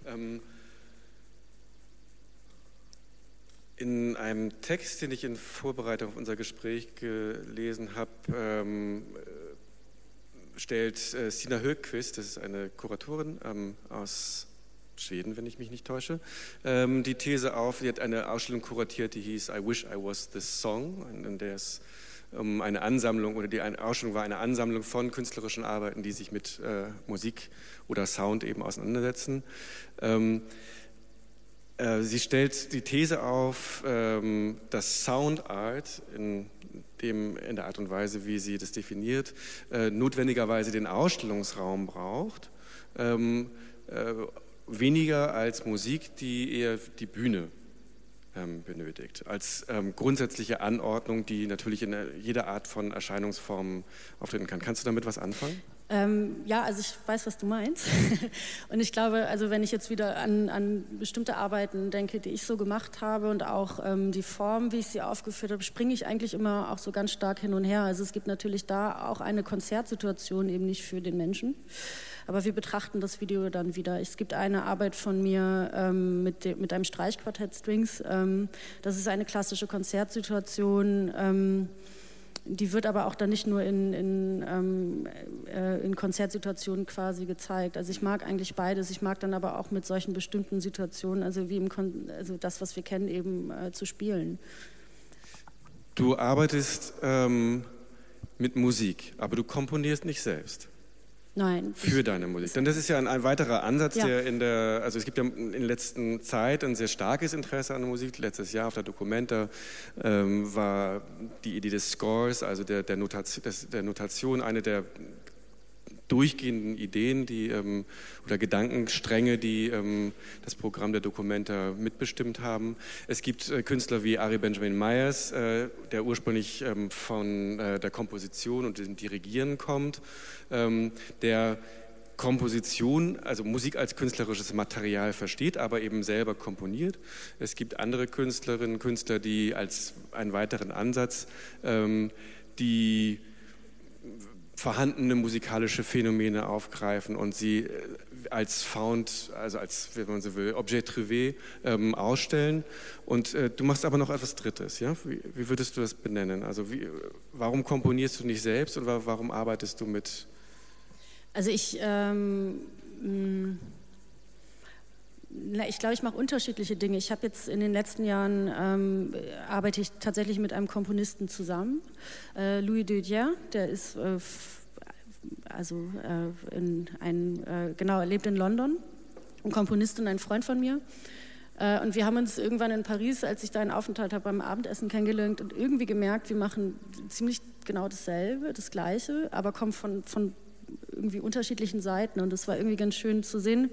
Ähm, In einem Text, den ich in Vorbereitung auf unser Gespräch gelesen habe, ähm, stellt äh, Stina Högqvist, das ist eine Kuratorin ähm, aus Schweden, wenn ich mich nicht täusche, ähm, die These auf, sie hat eine Ausstellung kuratiert, die hieß I Wish I Was This Song, in der es um eine Ansammlung oder die Ausstellung war eine Ansammlung von künstlerischen Arbeiten, die sich mit äh, Musik oder Sound eben auseinandersetzen. Ähm, äh, sie stellt die These auf, ähm, dass Sound Art in, dem, in der Art und Weise, wie sie das definiert, äh, notwendigerweise den Ausstellungsraum braucht, ähm, äh, weniger als Musik, die eher die Bühne ähm, benötigt, als grundsätzliche Anordnung, die natürlich in jeder Art von Erscheinungsformen auftreten kann. Kannst du damit was anfangen? Ähm, ja, also ich weiß, was du meinst. und ich glaube, also wenn ich jetzt wieder an, an, bestimmte Arbeiten denke, die ich so gemacht habe und auch ähm, die Form, wie ich sie aufgeführt habe, springe ich eigentlich immer auch so ganz stark hin und her. Also es gibt natürlich da auch eine Konzertsituation eben nicht für den Menschen. Aber wir betrachten das Video dann wieder. Es gibt eine Arbeit von mir ähm, mit, de, mit einem Streichquartett Strings. Ähm, das ist eine klassische Konzertsituation ähm, die wird aber auch dann nicht nur in, in, ähm, äh, in Konzertsituationen quasi gezeigt. Also ich mag eigentlich beides. Ich mag dann aber auch mit solchen bestimmten Situationen, also wie im Kon also das, was wir kennen, eben äh, zu spielen. Du arbeitest ähm, mit Musik, aber du komponierst nicht selbst. Nein. Für deine Musik. Denn das ist ja ein, ein weiterer Ansatz, ja. der in der, also es gibt ja in der letzten Zeit ein sehr starkes Interesse an der Musik. Letztes Jahr auf der Dokumenta ähm, war die Idee des Scores, also der, der, Notation, des, der Notation, eine der durchgehenden Ideen die, ähm, oder Gedankenstränge, die ähm, das Programm der Dokumenta mitbestimmt haben. Es gibt äh, Künstler wie Ari Benjamin Myers, äh, der ursprünglich ähm, von äh, der Komposition und dem Dirigieren kommt, ähm, der Komposition, also Musik als künstlerisches Material versteht, aber eben selber komponiert. Es gibt andere Künstlerinnen, Künstler, die als einen weiteren Ansatz ähm, die vorhandene musikalische Phänomene aufgreifen und sie äh, als Found, also als, wenn man so will, Objet Trivé ähm, ausstellen. Und äh, du machst aber noch etwas Drittes, ja? Wie, wie würdest du das benennen? Also wie, warum komponierst du nicht selbst und warum arbeitest du mit? Also ich, ähm, ich glaube, ich mache unterschiedliche Dinge. Ich habe jetzt in den letzten Jahren ähm, arbeite ich tatsächlich mit einem Komponisten zusammen, äh, Louis Dudier, der ist äh, also äh, in ein, äh, genau, er lebt in London, ein Komponist und ein Freund von mir. Äh, und wir haben uns irgendwann in Paris, als ich da einen Aufenthalt habe, beim Abendessen kennengelernt und irgendwie gemerkt, wir machen ziemlich genau dasselbe, das Gleiche, aber kommen von, von irgendwie unterschiedlichen Seiten. Und das war irgendwie ganz schön zu sehen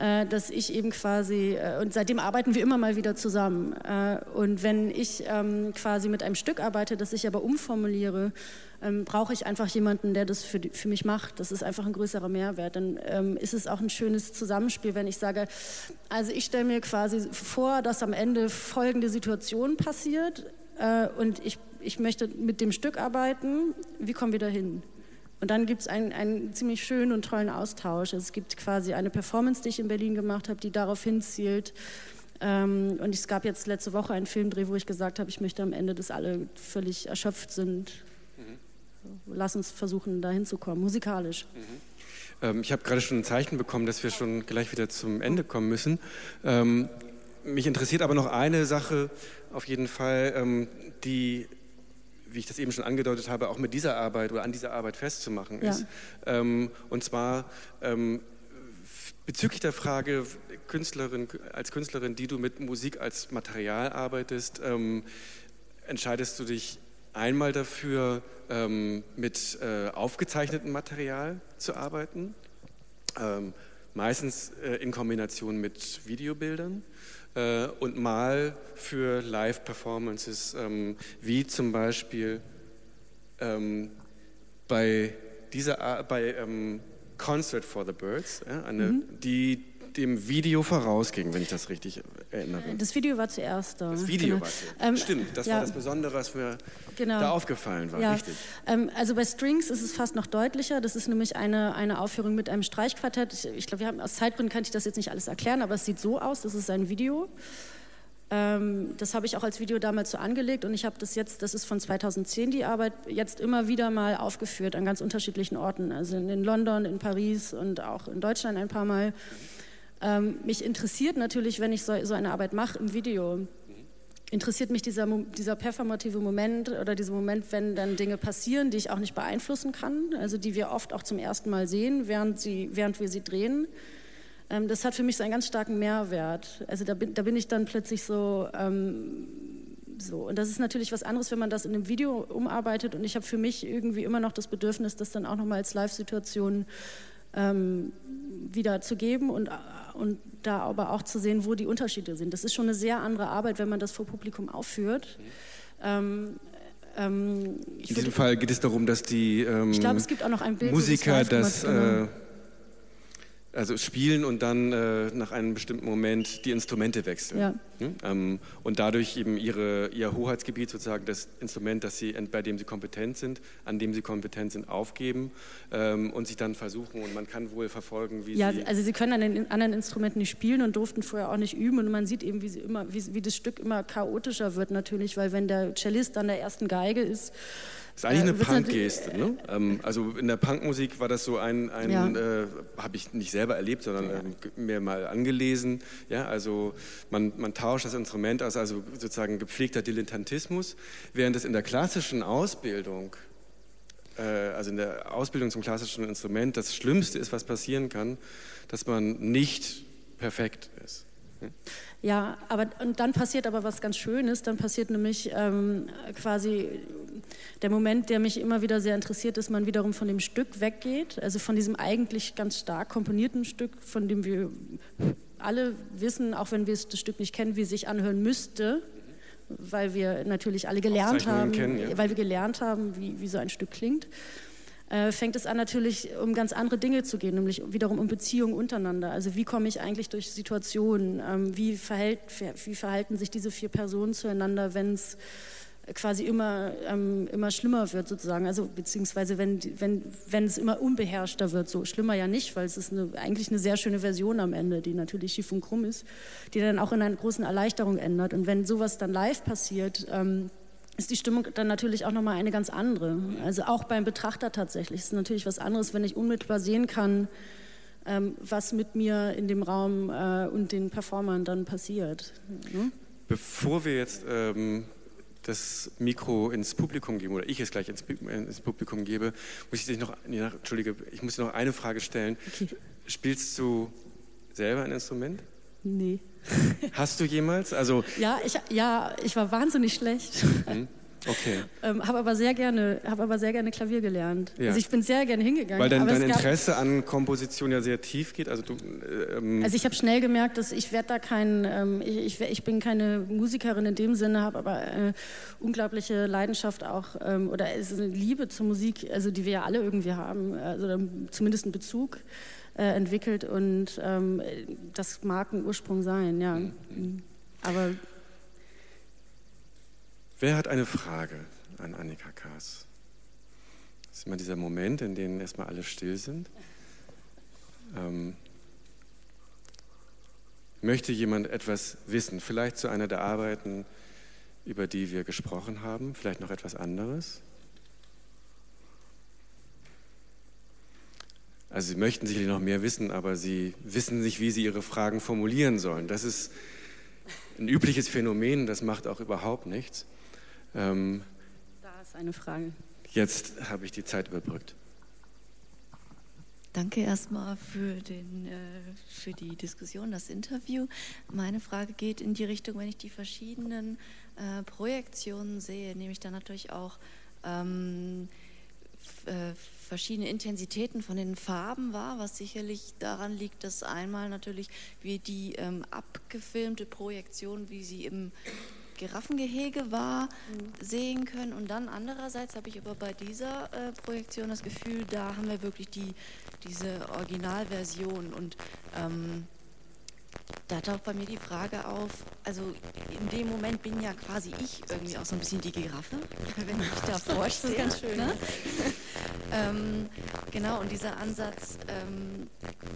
äh, dass ich eben quasi, äh, und seitdem arbeiten wir immer mal wieder zusammen. Äh, und wenn ich ähm, quasi mit einem Stück arbeite, das ich aber umformuliere, ähm, brauche ich einfach jemanden, der das für, für mich macht. Das ist einfach ein größerer Mehrwert. Dann ähm, ist es auch ein schönes Zusammenspiel, wenn ich sage, also ich stelle mir quasi vor, dass am Ende folgende Situation passiert und ich, ich möchte mit dem Stück arbeiten. Wie kommen wir dahin? Und dann gibt es einen, einen ziemlich schönen und tollen Austausch. Es gibt quasi eine Performance, die ich in Berlin gemacht habe, die darauf hinzielt. Ähm, und es gab jetzt letzte Woche einen Filmdreh, wo ich gesagt habe, ich möchte am Ende, dass alle völlig erschöpft sind. Mhm. Lass uns versuchen, da hinzukommen, musikalisch. Mhm. Ähm, ich habe gerade schon ein Zeichen bekommen, dass wir schon gleich wieder zum Ende kommen müssen. Ähm, mich interessiert aber noch eine Sache auf jeden Fall, ähm, die wie ich das eben schon angedeutet habe, auch mit dieser Arbeit oder an dieser Arbeit festzumachen ist. Ja. Ähm, und zwar ähm, bezüglich der Frage, Künstlerin, als Künstlerin, die du mit Musik als Material arbeitest, ähm, entscheidest du dich einmal dafür, ähm, mit äh, aufgezeichnetem Material zu arbeiten, ähm, meistens äh, in Kombination mit Videobildern äh, und mal für Live-Performances, ähm, wie zum Beispiel ähm, bei dieser bei ähm, Concert for the Birds, ja, eine, mhm. die dem Video vorausging, wenn ich das richtig erinnere. Das Video war zuerst da. Das Video genau. war zuerst. Ähm, Stimmt, das ja. war das Besondere, was mir genau. da aufgefallen war. Ja. Richtig. Ähm, also bei Strings ist es fast noch deutlicher. Das ist nämlich eine, eine Aufführung mit einem Streichquartett. Ich, ich glaube, aus Zeitgründen kann ich das jetzt nicht alles erklären, aber es sieht so aus. Das ist ein Video. Ähm, das habe ich auch als Video damals so angelegt und ich habe das jetzt, das ist von 2010 die Arbeit, jetzt immer wieder mal aufgeführt an ganz unterschiedlichen Orten. Also in London, in Paris und auch in Deutschland ein paar Mal. Ähm, mich interessiert natürlich, wenn ich so, so eine Arbeit mache im Video, interessiert mich dieser, dieser performative Moment oder dieser Moment, wenn dann Dinge passieren, die ich auch nicht beeinflussen kann, also die wir oft auch zum ersten Mal sehen, während, sie, während wir sie drehen. Ähm, das hat für mich so einen ganz starken Mehrwert. Also da bin, da bin ich dann plötzlich so, ähm, so. Und das ist natürlich was anderes, wenn man das in einem Video umarbeitet. Und ich habe für mich irgendwie immer noch das Bedürfnis, das dann auch nochmal als Live-Situation ähm, wieder zu und, und da aber auch zu sehen, wo die Unterschiede sind. Das ist schon eine sehr andere Arbeit, wenn man das vor Publikum aufführt. Ähm, ähm, in diesem Fall geht es darum, dass die ähm, ich glaube, es gibt auch noch ein Bild, Musiker das, äh, also spielen und dann äh, nach einem bestimmten Moment die Instrumente wechseln. Ja. Hm? Ähm, und dadurch eben ihre, ihr Hoheitsgebiet, sozusagen das Instrument, das sie, bei dem sie kompetent sind, an dem sie kompetent sind, aufgeben ähm, und sich dann versuchen. Und man kann wohl verfolgen, wie ja, sie. Ja, also sie können an den anderen Instrumenten nicht spielen und durften vorher auch nicht üben. Und man sieht eben, wie, sie immer, wie, wie das Stück immer chaotischer wird, natürlich, weil wenn der Cellist an der ersten Geige ist, ist eigentlich eine äh, Punkgeste. Ne? Ähm, also in der Punkmusik war das so ein, ein ja. äh, habe ich nicht selber erlebt, sondern ja. äh, mir mal angelesen. Ja, also man, man tauscht das Instrument aus, also sozusagen gepflegter Dilettantismus, während es in der klassischen Ausbildung äh, also in der Ausbildung zum klassischen Instrument, das Schlimmste ist, was passieren kann, dass man nicht perfekt ist. Ja, aber und dann passiert aber was ganz Schönes. Dann passiert nämlich ähm, quasi der Moment, der mich immer wieder sehr interessiert, dass man wiederum von dem Stück weggeht, also von diesem eigentlich ganz stark komponierten Stück, von dem wir alle wissen, auch wenn wir das Stück nicht kennen, wie es sich anhören müsste, weil wir natürlich alle gelernt haben, kennen, ja. weil wir gelernt haben, wie, wie so ein Stück klingt äh, fängt es an natürlich um ganz andere Dinge zu gehen, nämlich wiederum um Beziehungen untereinander. Also wie komme ich eigentlich durch Situationen? Ähm, wie, verhält, wie verhalten sich diese vier Personen zueinander, wenn es quasi immer, ähm, immer schlimmer wird sozusagen, also beziehungsweise wenn, wenn, wenn es immer unbeherrschter wird, so schlimmer ja nicht, weil es ist eine, eigentlich eine sehr schöne Version am Ende, die natürlich schief und krumm ist, die dann auch in eine große Erleichterung ändert und wenn sowas dann live passiert, ähm, ist die Stimmung dann natürlich auch nochmal eine ganz andere. Also auch beim Betrachter tatsächlich. Es ist natürlich was anderes, wenn ich unmittelbar sehen kann, ähm, was mit mir in dem Raum äh, und den Performern dann passiert. Hm? Bevor wir jetzt ähm, das Mikro ins Publikum geben oder ich es gleich ins, ins Publikum gebe, muss ich dich noch, nee, entschuldige, ich muss dir noch eine Frage stellen. Okay. Spielst du selber ein Instrument? Nee. Hast du jemals? Also ja, ich, ja, ich war wahnsinnig schlecht. Mhm. Okay. Ähm, habe aber sehr gerne, habe aber sehr gerne Klavier gelernt. Ja. Also ich bin sehr gerne hingegangen. Weil dein, dein Interesse an Komposition ja sehr tief geht. Also du. Ähm also ich habe schnell gemerkt, dass ich werde da kein, ähm, ich, ich, bin keine Musikerin in dem Sinne, habe aber äh, unglaubliche Leidenschaft auch ähm, oder es ist eine Liebe zur Musik, also die wir ja alle irgendwie haben, also zumindest einen Bezug entwickelt und ähm, das mag ein Ursprung sein, ja. Mhm. Aber Wer hat eine Frage an Annika Kaas? Das ist immer dieser Moment, in dem erstmal alle still sind. Ähm, möchte jemand etwas wissen? Vielleicht zu einer der Arbeiten, über die wir gesprochen haben? Vielleicht noch etwas anderes? Also Sie möchten sicherlich noch mehr wissen, aber Sie wissen nicht, wie Sie Ihre Fragen formulieren sollen. Das ist ein übliches Phänomen, das macht auch überhaupt nichts. Ähm, da ist eine Frage. Jetzt habe ich die Zeit überbrückt. Danke erstmal für, den, äh, für die Diskussion, das Interview. Meine Frage geht in die Richtung, wenn ich die verschiedenen äh, Projektionen sehe, nehme ich dann natürlich auch ähm, äh, verschiedene Intensitäten von den Farben wahr, was sicherlich daran liegt, dass einmal natürlich wir die ähm, abgefilmte Projektion, wie sie im Giraffengehege war, mhm. sehen können. Und dann andererseits habe ich aber bei dieser äh, Projektion das Gefühl, da haben wir wirklich die, diese Originalversion und ähm, da taucht bei mir die Frage auf, also in dem Moment bin ja quasi ich irgendwie auch so ein bisschen die Giraffe, wenn ich da vorstehe. Das ist ganz schön. Ne? ähm, Genau, und dieser Ansatz ähm,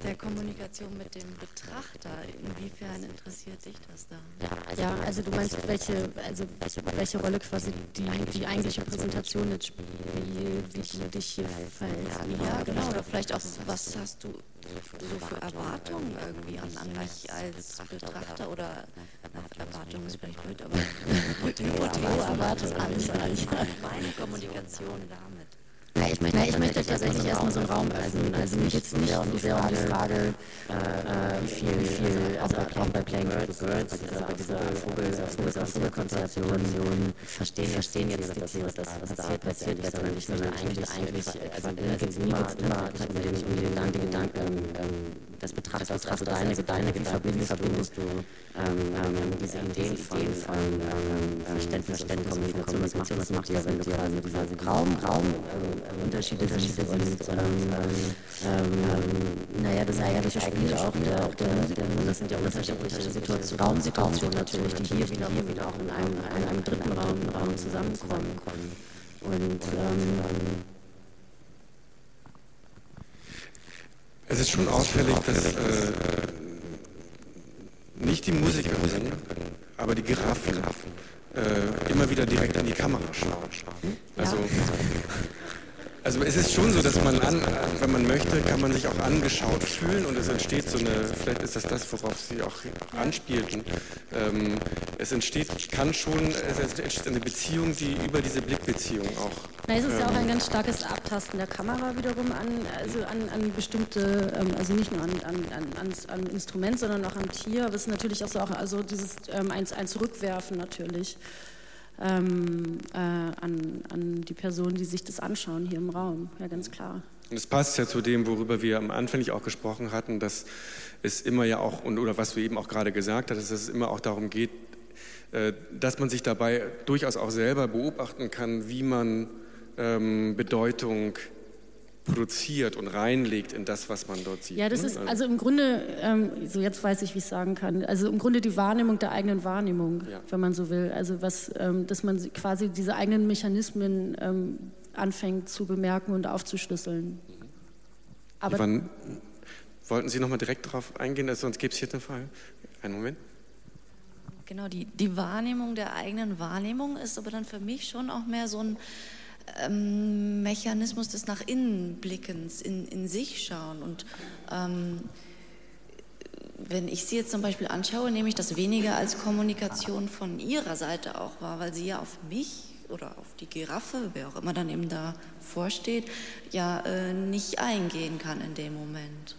der Kommunikation mit dem Betrachter, inwiefern interessiert dich das da? Ja, also du meinst, welche, also welche Rolle quasi die, die eigentliche Präsentation jetzt spielt, wie, wie du dich hier verhältst? Ja, genau, oder vielleicht auch, was hast du so für Erwartungen irgendwie an, an mich als Betrachter oder Erwartungen ist vielleicht blöd, aber Theo erwartet an meine Kommunikation damit. Na, ich möchte, Na, ich möchte tatsächlich erstmal so einen Raum öffnen. Also mich jetzt nicht um die Frage, Frage äh, wie viel, wie viel also auch bei Playing Birds, Birds bei dieser, Vogelkonstellation verstehen, verstehen jetzt die das, was da passiert, sondern ich sondern eigentlich, eigentlich, also mir geht es immer, immer um den, um den Gedanken, Gedanken ähm, des Betrachters, also deine, deine, wie verbindest, du ähm, ähm, diese Ideen von, ähm, Verständnis, Verständnis, Kommunikation, was macht, ihr, wenn du quasi diesen Raum, Raum, Unterschiede siehst und ähm, ähm, naja, das naja, das eigentlich auch der, auch der, der, das sind ja unterschiedliche Situationen, Raumsituationen natürlich, die hier wieder, hier wieder auch in einem, in einem dritten Raum, Raum zusammenkommen. Und ähm, es ist schon auffällig, dass äh, nicht die Musiker, aber die Giraffen äh, immer wieder direkt an die Kamera schauen. Also also es ist schon so, dass man, an, wenn man möchte, kann man sich auch angeschaut fühlen und es entsteht so eine, vielleicht ist das das, worauf Sie auch anspielten. Ähm, es entsteht, kann schon, es entsteht eine Beziehung, die über diese Blickbeziehung auch. Na, es ist ähm, ja auch ein ganz starkes Abtasten der Kamera wiederum an, also an, an bestimmte, ähm, also nicht nur an, an, an, an Instrument, sondern auch am Tier. Aber es ist natürlich auch so auch, also dieses ähm, ein, ein Zurückwerfen natürlich ähm, äh, an, an die Personen, die sich das anschauen hier im Raum. Ja, ganz klar. Und es passt ja zu dem, worüber wir am Anfang auch gesprochen hatten, dass es immer ja auch, und, oder was du eben auch gerade gesagt hast, dass es immer auch darum geht, äh, dass man sich dabei durchaus auch selber beobachten kann, wie man ähm, Bedeutung produziert und reinlegt in das, was man dort sieht. Ja, das ne? ist also im Grunde, ähm, so jetzt weiß ich, wie ich es sagen kann, also im Grunde die Wahrnehmung der eigenen Wahrnehmung, ja. wenn man so will. Also was, ähm, dass man quasi diese eigenen Mechanismen ähm, anfängt zu bemerken und aufzuschlüsseln. Mhm. Aber Ivan, wollten Sie noch mal direkt darauf eingehen, also sonst gibt es hier eine Frage. Einen Moment. Genau, die, die Wahrnehmung der eigenen Wahrnehmung ist aber dann für mich schon auch mehr so ein ähm, Mechanismus des nach innen Blickens, in, in sich schauen. Und ähm, wenn ich Sie jetzt zum Beispiel anschaue, nehme ich das weniger als Kommunikation von Ihrer Seite auch wahr, weil Sie ja auf mich oder auf die Giraffe, wer auch immer dann eben da vorsteht, ja äh, nicht eingehen kann in dem Moment.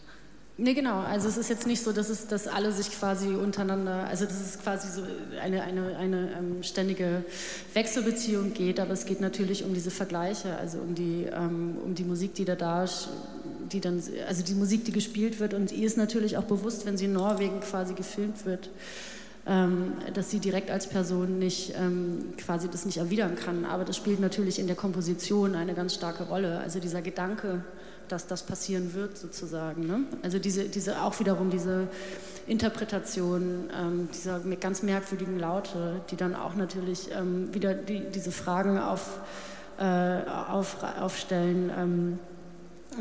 Nee, genau. Also es ist jetzt nicht so, dass, es, dass alle sich quasi untereinander, also dass es quasi so eine, eine, eine ähm, ständige Wechselbeziehung geht, aber es geht natürlich um diese Vergleiche, also um die, ähm, um die Musik, die da da die dann, also die Musik, die gespielt wird. Und ihr ist natürlich auch bewusst, wenn sie in Norwegen quasi gefilmt wird, ähm, dass sie direkt als Person nicht ähm, quasi das nicht erwidern kann, aber das spielt natürlich in der Komposition eine ganz starke Rolle, also dieser Gedanke, dass das passieren wird, sozusagen. Ne? Also diese, diese, auch wiederum diese Interpretation ähm, dieser ganz merkwürdigen Laute, die dann auch natürlich ähm, wieder die, diese Fragen auf, äh, auf, aufstellen. Ähm,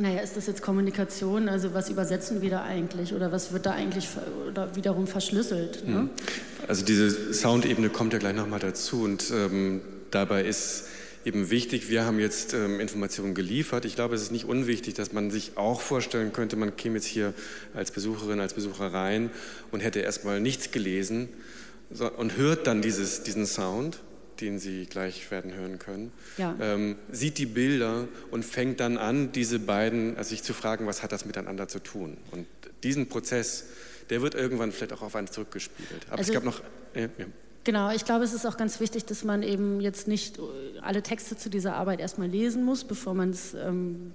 naja, ist das jetzt Kommunikation? Also was übersetzen wir da eigentlich oder was wird da eigentlich oder wiederum verschlüsselt? Ne? Hm. Also diese Soundebene kommt ja gleich nochmal dazu und ähm, dabei ist eben wichtig. Wir haben jetzt ähm, Informationen geliefert. Ich glaube, es ist nicht unwichtig, dass man sich auch vorstellen könnte, man käme jetzt hier als Besucherin, als Besucher rein und hätte erstmal nichts gelesen so, und hört dann dieses, diesen Sound, den Sie gleich werden hören können, ja. ähm, sieht die Bilder und fängt dann an, diese beiden, also sich zu fragen, was hat das miteinander zu tun? Und diesen Prozess, der wird irgendwann vielleicht auch auf einen zurückgespielt. Aber also, es gab noch. Ja, ja. Genau, ich glaube, es ist auch ganz wichtig, dass man eben jetzt nicht alle Texte zu dieser Arbeit erstmal lesen muss, bevor man es ähm,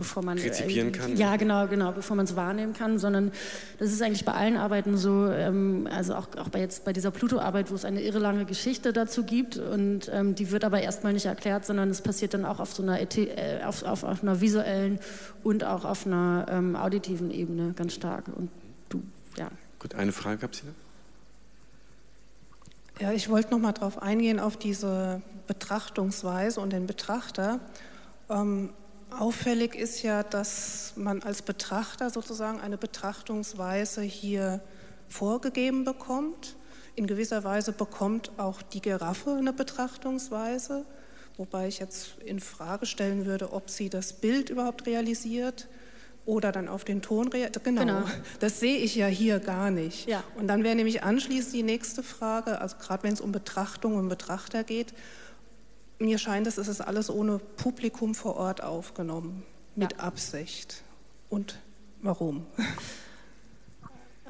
bevor man rezipieren äh, kann. Ja, genau, genau, bevor man es wahrnehmen kann, sondern das ist eigentlich bei allen Arbeiten so, ähm, also auch, auch bei jetzt bei dieser Pluto-Arbeit, wo es eine irre lange Geschichte dazu gibt und ähm, die wird aber erstmal nicht erklärt, sondern es passiert dann auch auf so einer äh, auf, auf, auf, einer visuellen und auch auf einer ähm, auditiven Ebene ganz stark. Und du, ja. Gut, eine Frage gab es hier? Ja, ich wollte noch mal darauf eingehen, auf diese Betrachtungsweise und den Betrachter. Ähm, auffällig ist ja, dass man als Betrachter sozusagen eine Betrachtungsweise hier vorgegeben bekommt. In gewisser Weise bekommt auch die Giraffe eine Betrachtungsweise, wobei ich jetzt in Frage stellen würde, ob sie das Bild überhaupt realisiert oder dann auf den Ton reagiert. Genau, genau, das sehe ich ja hier gar nicht. Ja. Und dann wäre nämlich anschließend die nächste Frage, also gerade wenn es um Betrachtung und Betrachter geht, mir scheint es, es ist alles ohne Publikum vor Ort aufgenommen, mit ja. Absicht. Und warum?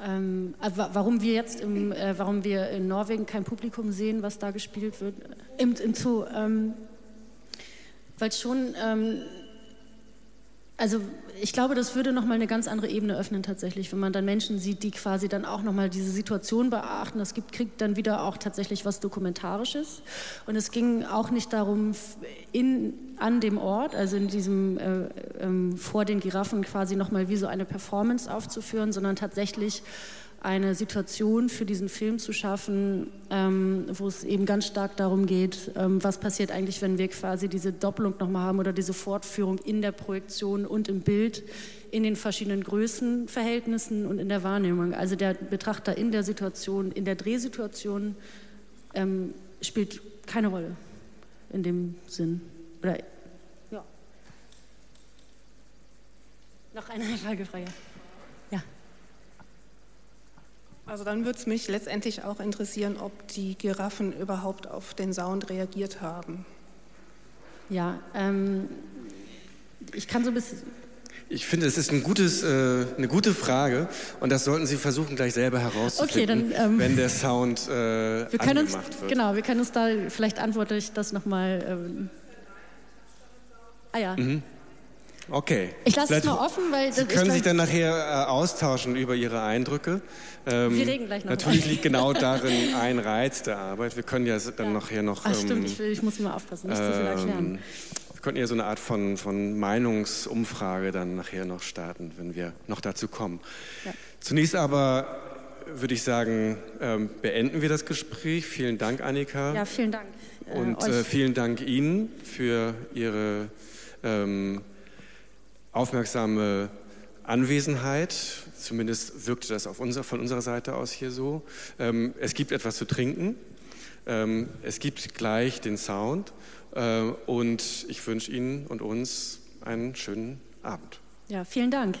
Ähm, also warum wir jetzt im, äh, warum wir in Norwegen kein Publikum sehen, was da gespielt wird, im, im Zoo, ähm, weil schon ähm, also ich glaube, das würde nochmal eine ganz andere Ebene öffnen tatsächlich, wenn man dann Menschen sieht, die quasi dann auch nochmal diese Situation beachten. Das gibt, kriegt dann wieder auch tatsächlich was Dokumentarisches. Und es ging auch nicht darum, in, an dem Ort, also in diesem äh, äh, vor den Giraffen quasi nochmal wie so eine Performance aufzuführen, sondern tatsächlich eine Situation für diesen Film zu schaffen, ähm, wo es eben ganz stark darum geht, ähm, was passiert eigentlich, wenn wir quasi diese Doppelung nochmal haben oder diese Fortführung in der Projektion und im Bild in den verschiedenen Größenverhältnissen und in der Wahrnehmung. Also der Betrachter in der Situation, in der Drehsituation ähm, spielt keine Rolle in dem Sinn. Oder, ja. Noch eine Frage, Frage. Also dann würde es mich letztendlich auch interessieren, ob die Giraffen überhaupt auf den Sound reagiert haben. Ja, ähm, ich kann so ein bisschen... Ich finde, es ist ein gutes, äh, eine gute Frage und das sollten Sie versuchen gleich selber herauszufinden, okay, dann, ähm, wenn der Sound äh, wir können uns, wird. Genau, wir können uns da, vielleicht antworte ich das nochmal. Ähm, ah ja. Mhm. Okay. Ich lasse es mal offen, weil... Sie können sich dann nachher äh, austauschen über Ihre Eindrücke. Ähm, Wir reden gleich noch Natürlich liegt genau darin ein Reiz der Arbeit. Wir können ja dann ja. nachher noch... Ach stimmt, ähm, ich, will, ich muss mal aufpassen, nicht ähm, zu viel erklären. Wir könnten ja so eine Art von, von Meinungsumfrage dann nachher noch starten, wenn wir noch dazu kommen. Ja. Zunächst aber würde ich sagen, ähm, beenden wir das Gespräch. Vielen Dank, Annika. Ja, vielen Dank. Äh, Und äh, vielen Dank Ihnen für Ihre ähm, aufmerksame Anwesenheit. Zumindest wirkte das unser, von unserer Seite aus hier so. Ähm, es gibt etwas zu trinken. Ähm, es gibt gleich den Sound. Äh, und ich wünsche Ihnen und uns einen schönen Abend. Ja, vielen Dank.